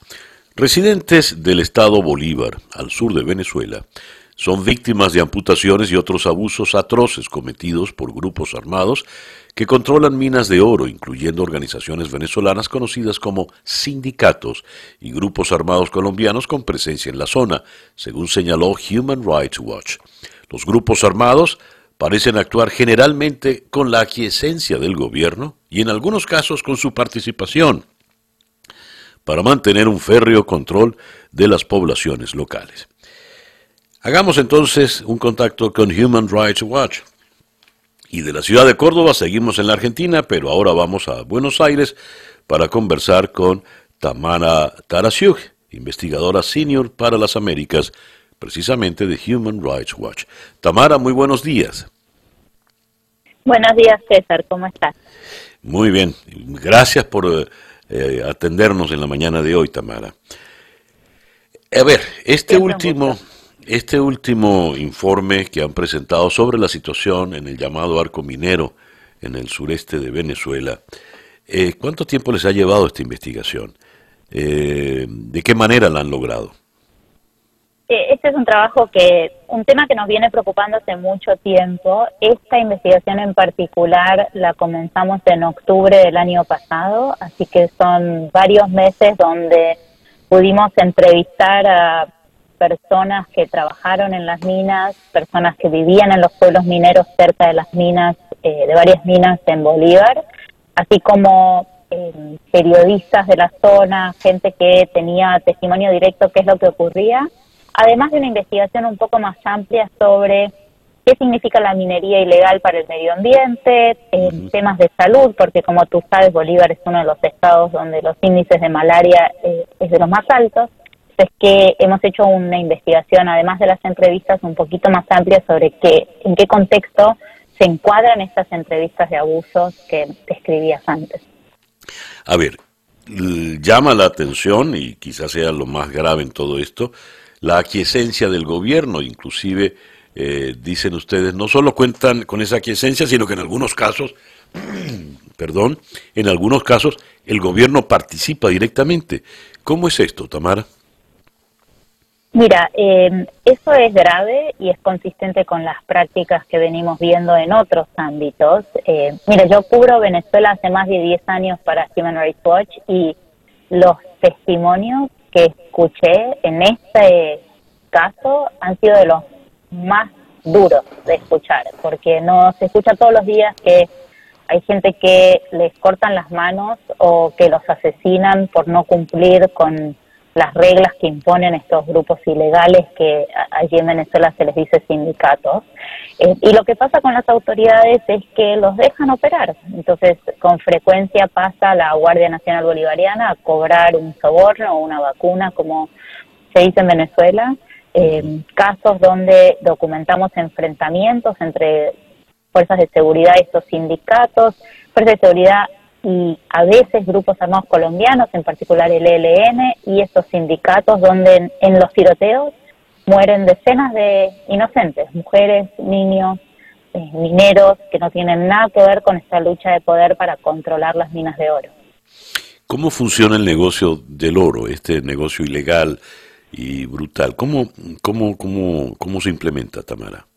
Residentes del estado Bolívar, al sur de Venezuela, son víctimas de amputaciones y otros abusos atroces cometidos por grupos armados que controlan minas de oro, incluyendo organizaciones venezolanas conocidas como sindicatos y grupos armados colombianos con presencia en la zona, según señaló Human Rights Watch. Los grupos armados parecen actuar generalmente con la aquiescencia del gobierno y en algunos casos con su participación para mantener un férreo control de las poblaciones locales. Hagamos entonces un contacto con Human Rights Watch. Y de la ciudad de Córdoba seguimos en la Argentina, pero ahora vamos a Buenos Aires para conversar con Tamara Tarasiuk, investigadora senior para las Américas precisamente de Human Rights Watch. Tamara, muy buenos días. Buenos días, César, ¿cómo estás? Muy bien, gracias por eh, eh, atendernos en la mañana de hoy, Tamara. A ver, este último, este último informe que han presentado sobre la situación en el llamado arco minero en el sureste de Venezuela, eh, ¿cuánto tiempo les ha llevado esta investigación? ¿De qué manera la han logrado? Eh, este es un trabajo que, un tema que nos viene preocupando hace mucho tiempo. Esta investigación en particular la comenzamos en octubre del año pasado, así que son varios meses donde pudimos entrevistar a personas que trabajaron en las minas, personas que vivían en los pueblos mineros cerca de las minas, eh, de varias minas en Bolívar, así como eh, periodistas de la zona, gente que tenía testimonio directo qué es lo que ocurría, además de una investigación un poco más amplia sobre qué significa la minería ilegal para el medio ambiente, en temas de salud, porque como tú sabes, Bolívar es uno de los estados donde los índices de malaria eh, es de los más altos. Es que hemos hecho una investigación, además de las entrevistas, un poquito más amplia sobre qué, en qué contexto se encuadran estas entrevistas de abusos que describías antes. A ver, llama la atención, y quizás sea lo más grave en todo esto, la aquiescencia del gobierno, inclusive eh, dicen ustedes, no solo cuentan con esa aquiescencia, sino que en algunos casos, perdón, en algunos casos el gobierno participa directamente. ¿Cómo es esto, Tamara? Mira, eh, eso es grave y es consistente con las prácticas que venimos viendo en otros ámbitos. Eh, mira, yo cubro Venezuela hace más de 10 años para Human Rights Watch y los testimonios que escuché en este caso han sido de los más duros de escuchar, porque no se escucha todos los días que hay gente que les cortan las manos o que los asesinan por no cumplir con las reglas que imponen estos grupos ilegales que allí en Venezuela se les dice sindicatos. Eh, y lo que pasa con las autoridades es que los dejan operar. Entonces, con frecuencia pasa la Guardia Nacional Bolivariana a cobrar un soborno o una vacuna, como se dice en Venezuela. Eh, casos donde documentamos enfrentamientos entre fuerzas de seguridad y estos sindicatos, fuerzas de seguridad y a veces grupos armados colombianos, en particular el ELN, y estos sindicatos donde en, los tiroteos mueren decenas de inocentes, mujeres, niños, eh, mineros, que no tienen nada que ver con esta lucha de poder para controlar las minas de oro. ¿Cómo funciona el negocio del oro, este negocio ilegal y brutal? ¿Cómo, cómo, cómo, cómo se implementa, Tamara?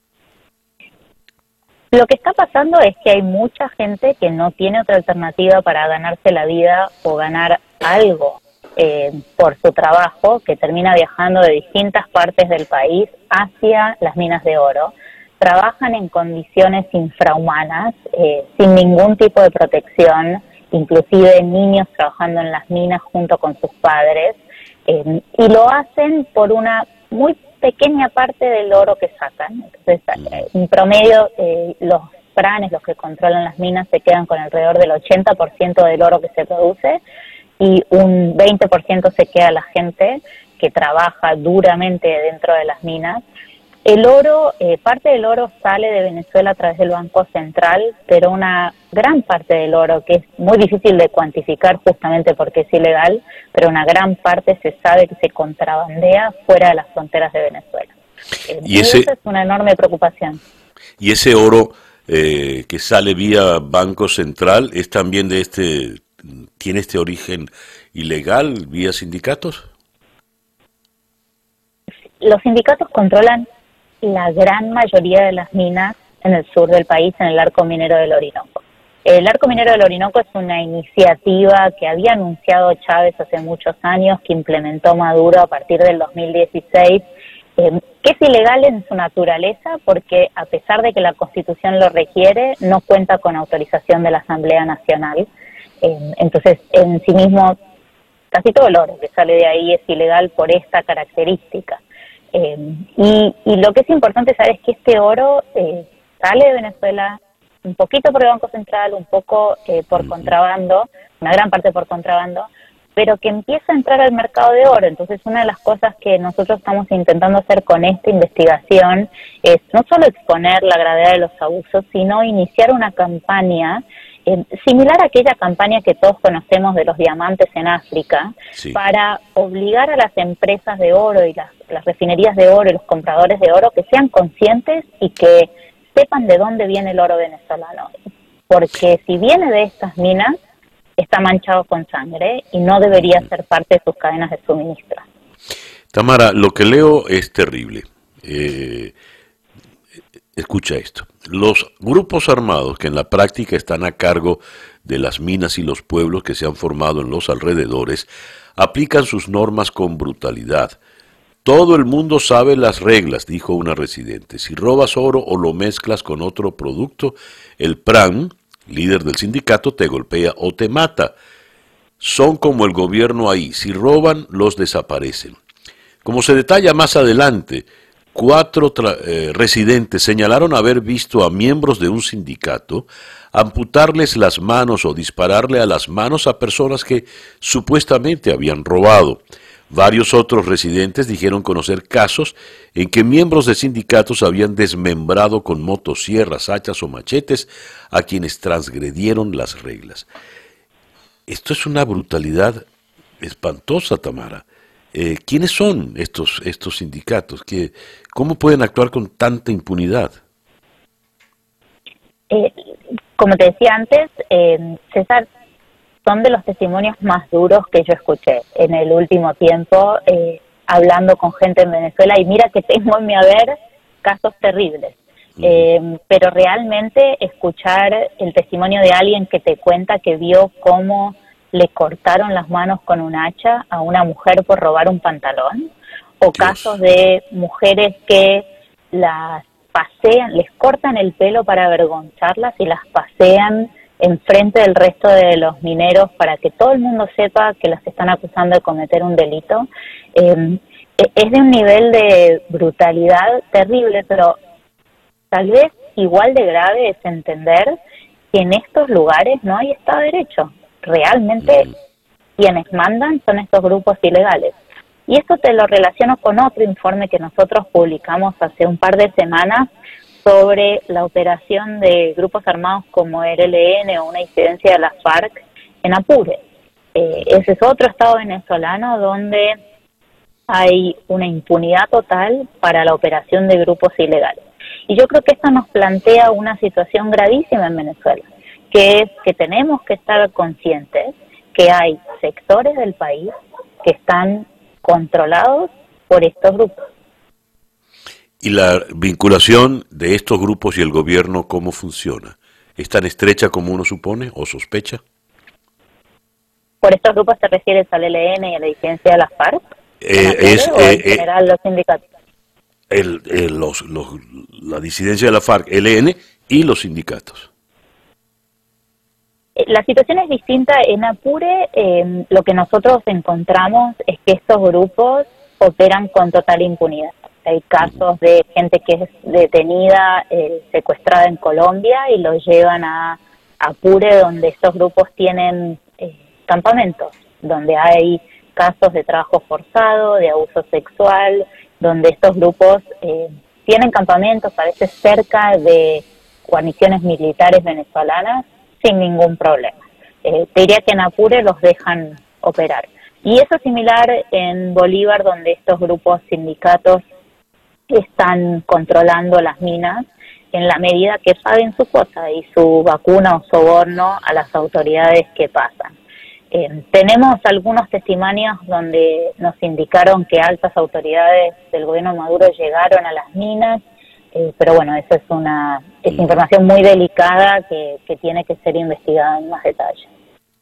Lo que está pasando es que hay mucha gente que no tiene otra alternativa para ganarse la vida o ganar algo eh, por su trabajo, que termina viajando de distintas partes del país hacia las minas de oro. Trabajan en condiciones infrahumanas, eh, sin ningún tipo de protección, inclusive niños trabajando en las minas junto con sus padres, eh, y lo hacen por una muy pequeña parte del oro que sacan. Entonces, en promedio, eh, los pranes, los que controlan las minas, se quedan con alrededor del 80% del oro que se produce y un 20% se queda la gente que trabaja duramente dentro de las minas el oro, eh, parte del oro sale de Venezuela a través del Banco Central, pero una gran parte del oro, que es muy difícil de cuantificar justamente porque es ilegal, pero una gran parte se sabe que se contrabandea fuera de las fronteras de Venezuela. Eh, y, ese, es una enorme preocupación. ¿Y ese oro eh, que sale vía Banco Central es también de este, tiene este origen ilegal vía sindicatos? Los sindicatos controlan la gran mayoría de las minas en el sur del país, en el arco minero del Orinoco. El arco minero del Orinoco es una iniciativa que había anunciado Chávez hace muchos años, que implementó Maduro a partir del 2016, eh, que es ilegal en su naturaleza porque a pesar de que la Constitución lo requiere, no cuenta con autorización de la Asamblea Nacional. Eh, entonces, en sí mismo, casi todo el oro que sale de ahí es ilegal por esta característica. Eh, y, lo que es importante saber es que este oro eh, sale de Venezuela un poquito por el Banco Central, un poco eh, por contrabando, una gran parte por contrabando, pero que empieza a entrar al mercado de oro. Entonces, una de las cosas que nosotros estamos intentando hacer con esta investigación es no solo exponer la gravedad de los abusos, sino iniciar una campaña eh, similar a aquella campaña que todos conocemos de los diamantes en África, para obligar a las empresas de oro y las, refinerías de oro y los compradores de oro que sean conscientes y que sepan de dónde viene el oro venezolano. Porque si viene de estas minas, está manchado con sangre y no debería ser parte de sus cadenas de suministro. Tamara, lo que leo es terrible. Eh, Escucha esto. Los grupos armados que en la práctica están a cargo de las minas y los pueblos que se han formado en los alrededores aplican sus normas con brutalidad. Todo el mundo sabe las reglas, dijo una residente. Si robas oro o lo mezclas con otro producto, el PRAN, líder del sindicato, te golpea o te mata. son como el gobierno ahí, si roban, los desaparecen. Como se detalla más adelante, cuatro eh, residentes señalaron haber visto a miembros de un sindicato amputarles las manos o dispararle a las manos a personas que supuestamente habían robado. Varios otros residentes dijeron conocer casos en que miembros de sindicatos habían desmembrado con motosierras, hachas o machetes a quienes transgredieron las reglas. Esto es una brutalidad espantosa, Tamara. Eh, ¿Quiénes son estos, estos sindicatos? ¿Qué, ¿Cómo pueden actuar con tanta impunidad? Eh, como te decía antes, eh, César, son de los testimonios más duros que yo escuché en el último tiempo eh, hablando con gente en Venezuela y mira que tengo en mi haber casos terribles. Eh, pero realmente escuchar el testimonio de alguien que te cuenta que vio cómo le cortaron las manos con un hacha a una mujer por robar un pantalón, o casos de mujeres que las pasean, les cortan el pelo para avergonzarlas y las pasean enfrente del resto de los mineros para que todo el mundo sepa que las están acusando de cometer un delito. Em, e, es de un nivel de brutalidad terrible, pero tal vez igual de grave es entender que en estos lugares no hay Estado de Derecho. Realmente quienes mandan son estos grupos ilegales. Y esto te lo relaciono con otro informe que nosotros publicamos hace un par de semanas sobre la operación de grupos armados como el ELN o una incidencia de la FARC en Apure. Eh, ese es otro estado venezolano donde hay una impunidad total para la operación de grupos ilegales. Y yo creo que esto nos plantea una situación gravísima en Venezuela, que es que tenemos que estar conscientes que hay sectores del país que están controlados por estos grupos. ¿Y la vinculación de estos grupos y el gobierno cómo funciona? ¿Es tan estrecha como uno supone o sospecha? ¿Por estos grupos te refieres al ELN y a la disidencia de las FARC? Eh, es, en eh, general los sindicatos? El, los, la disidencia de la FARC, ELN y los sindicatos. La situación es distinta. En Apure lo que nosotros encontramos es que estos grupos operan con total impunidad. Hay casos de gente que es detenida, eh, secuestrada en Colombia y los llevan a Apure, donde estos grupos tienen eh, campamentos, donde hay casos de trabajo forzado, de abuso sexual, donde estos grupos eh, tienen campamentos a veces cerca de guarniciones militares venezolanas sin ningún problema. te diría que en Apure los dejan operar. Y eso es similar en Bolívar, donde estos grupos sindicatos están controlando las minas en la medida que paguen su cuota y su vacuna o soborno a las autoridades que pasan. Eh, tenemos algunos testimonios donde nos indicaron que altas autoridades del gobierno Maduro llegaron a las minas, eh, pero bueno, eso es una es mm. información muy delicada que, que tiene que ser investigada en más detalle.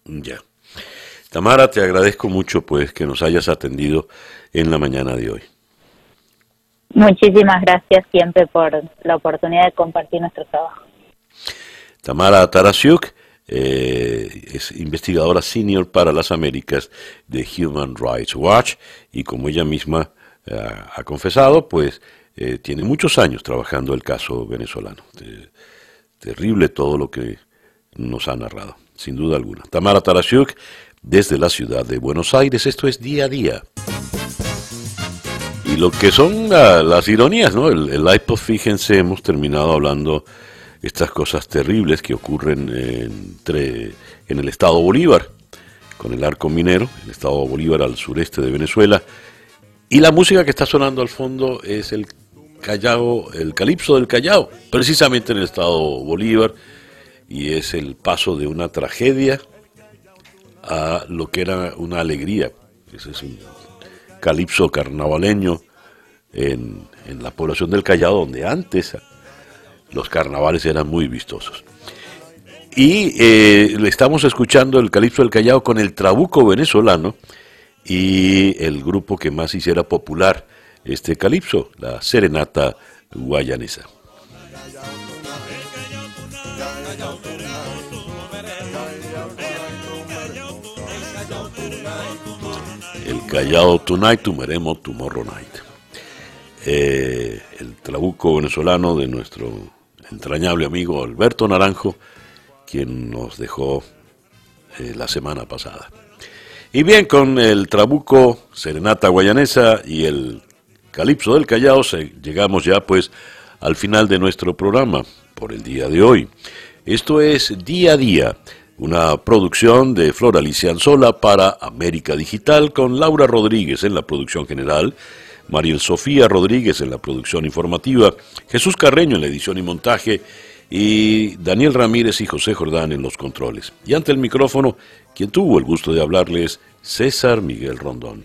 Ya. Tamara, te agradezco mucho pues que nos hayas atendido en la mañana de hoy. Muchísimas gracias siempre por la oportunidad de compartir nuestro trabajo. Tamara Tarasiuk eh, es investigadora senior para las Américas de Human Rights Watch y como ella misma eh, ha confesado, pues eh, tiene muchos años trabajando el caso venezolano. terrible todo lo que nos ha narrado, sin duda alguna. Tamara Tarasiuk desde la ciudad de Buenos Aires, esto es día a día lo que son las ironías, ¿no? El, el iPod, fíjense, hemos terminado hablando estas cosas terribles que ocurren entre, en el estado Bolívar, con el arco minero, el estado Bolívar al sureste de Venezuela. Y la música que está sonando al fondo es el Callao, el calipso del Callao, precisamente en el estado Bolívar, y es el paso de una tragedia a lo que era una alegría. Ese es un calipso carnavaleño en, la población del Callao, donde antes los carnavales eran muy vistosos. Y eh, estamos escuchando el Calipso del Callao con el Trabuco venezolano y el grupo que más hiciera popular este Calipso, la Serenata Guayanesa. Callao Tonight, Tumeremo Tomorrow Night. Eh, el trabuco venezolano de nuestro entrañable amigo Alberto Naranjo, quien nos dejó eh, la semana pasada. Y bien, con el trabuco Serenata Guayanesa y el Calipso del Callao, llegamos ya pues al final de nuestro programa por el día de hoy. Esto es Día a Día, una producción de Flor Alicia para América Digital con Laura Rodríguez en la producción general, Mariel Sofía Rodríguez en la producción informativa, Jesús Carreño en la edición y montaje y Daniel Ramírez y José Jordán en los controles. Y ante el micrófono, quien tuvo el gusto de hablarles, César Miguel Rondón.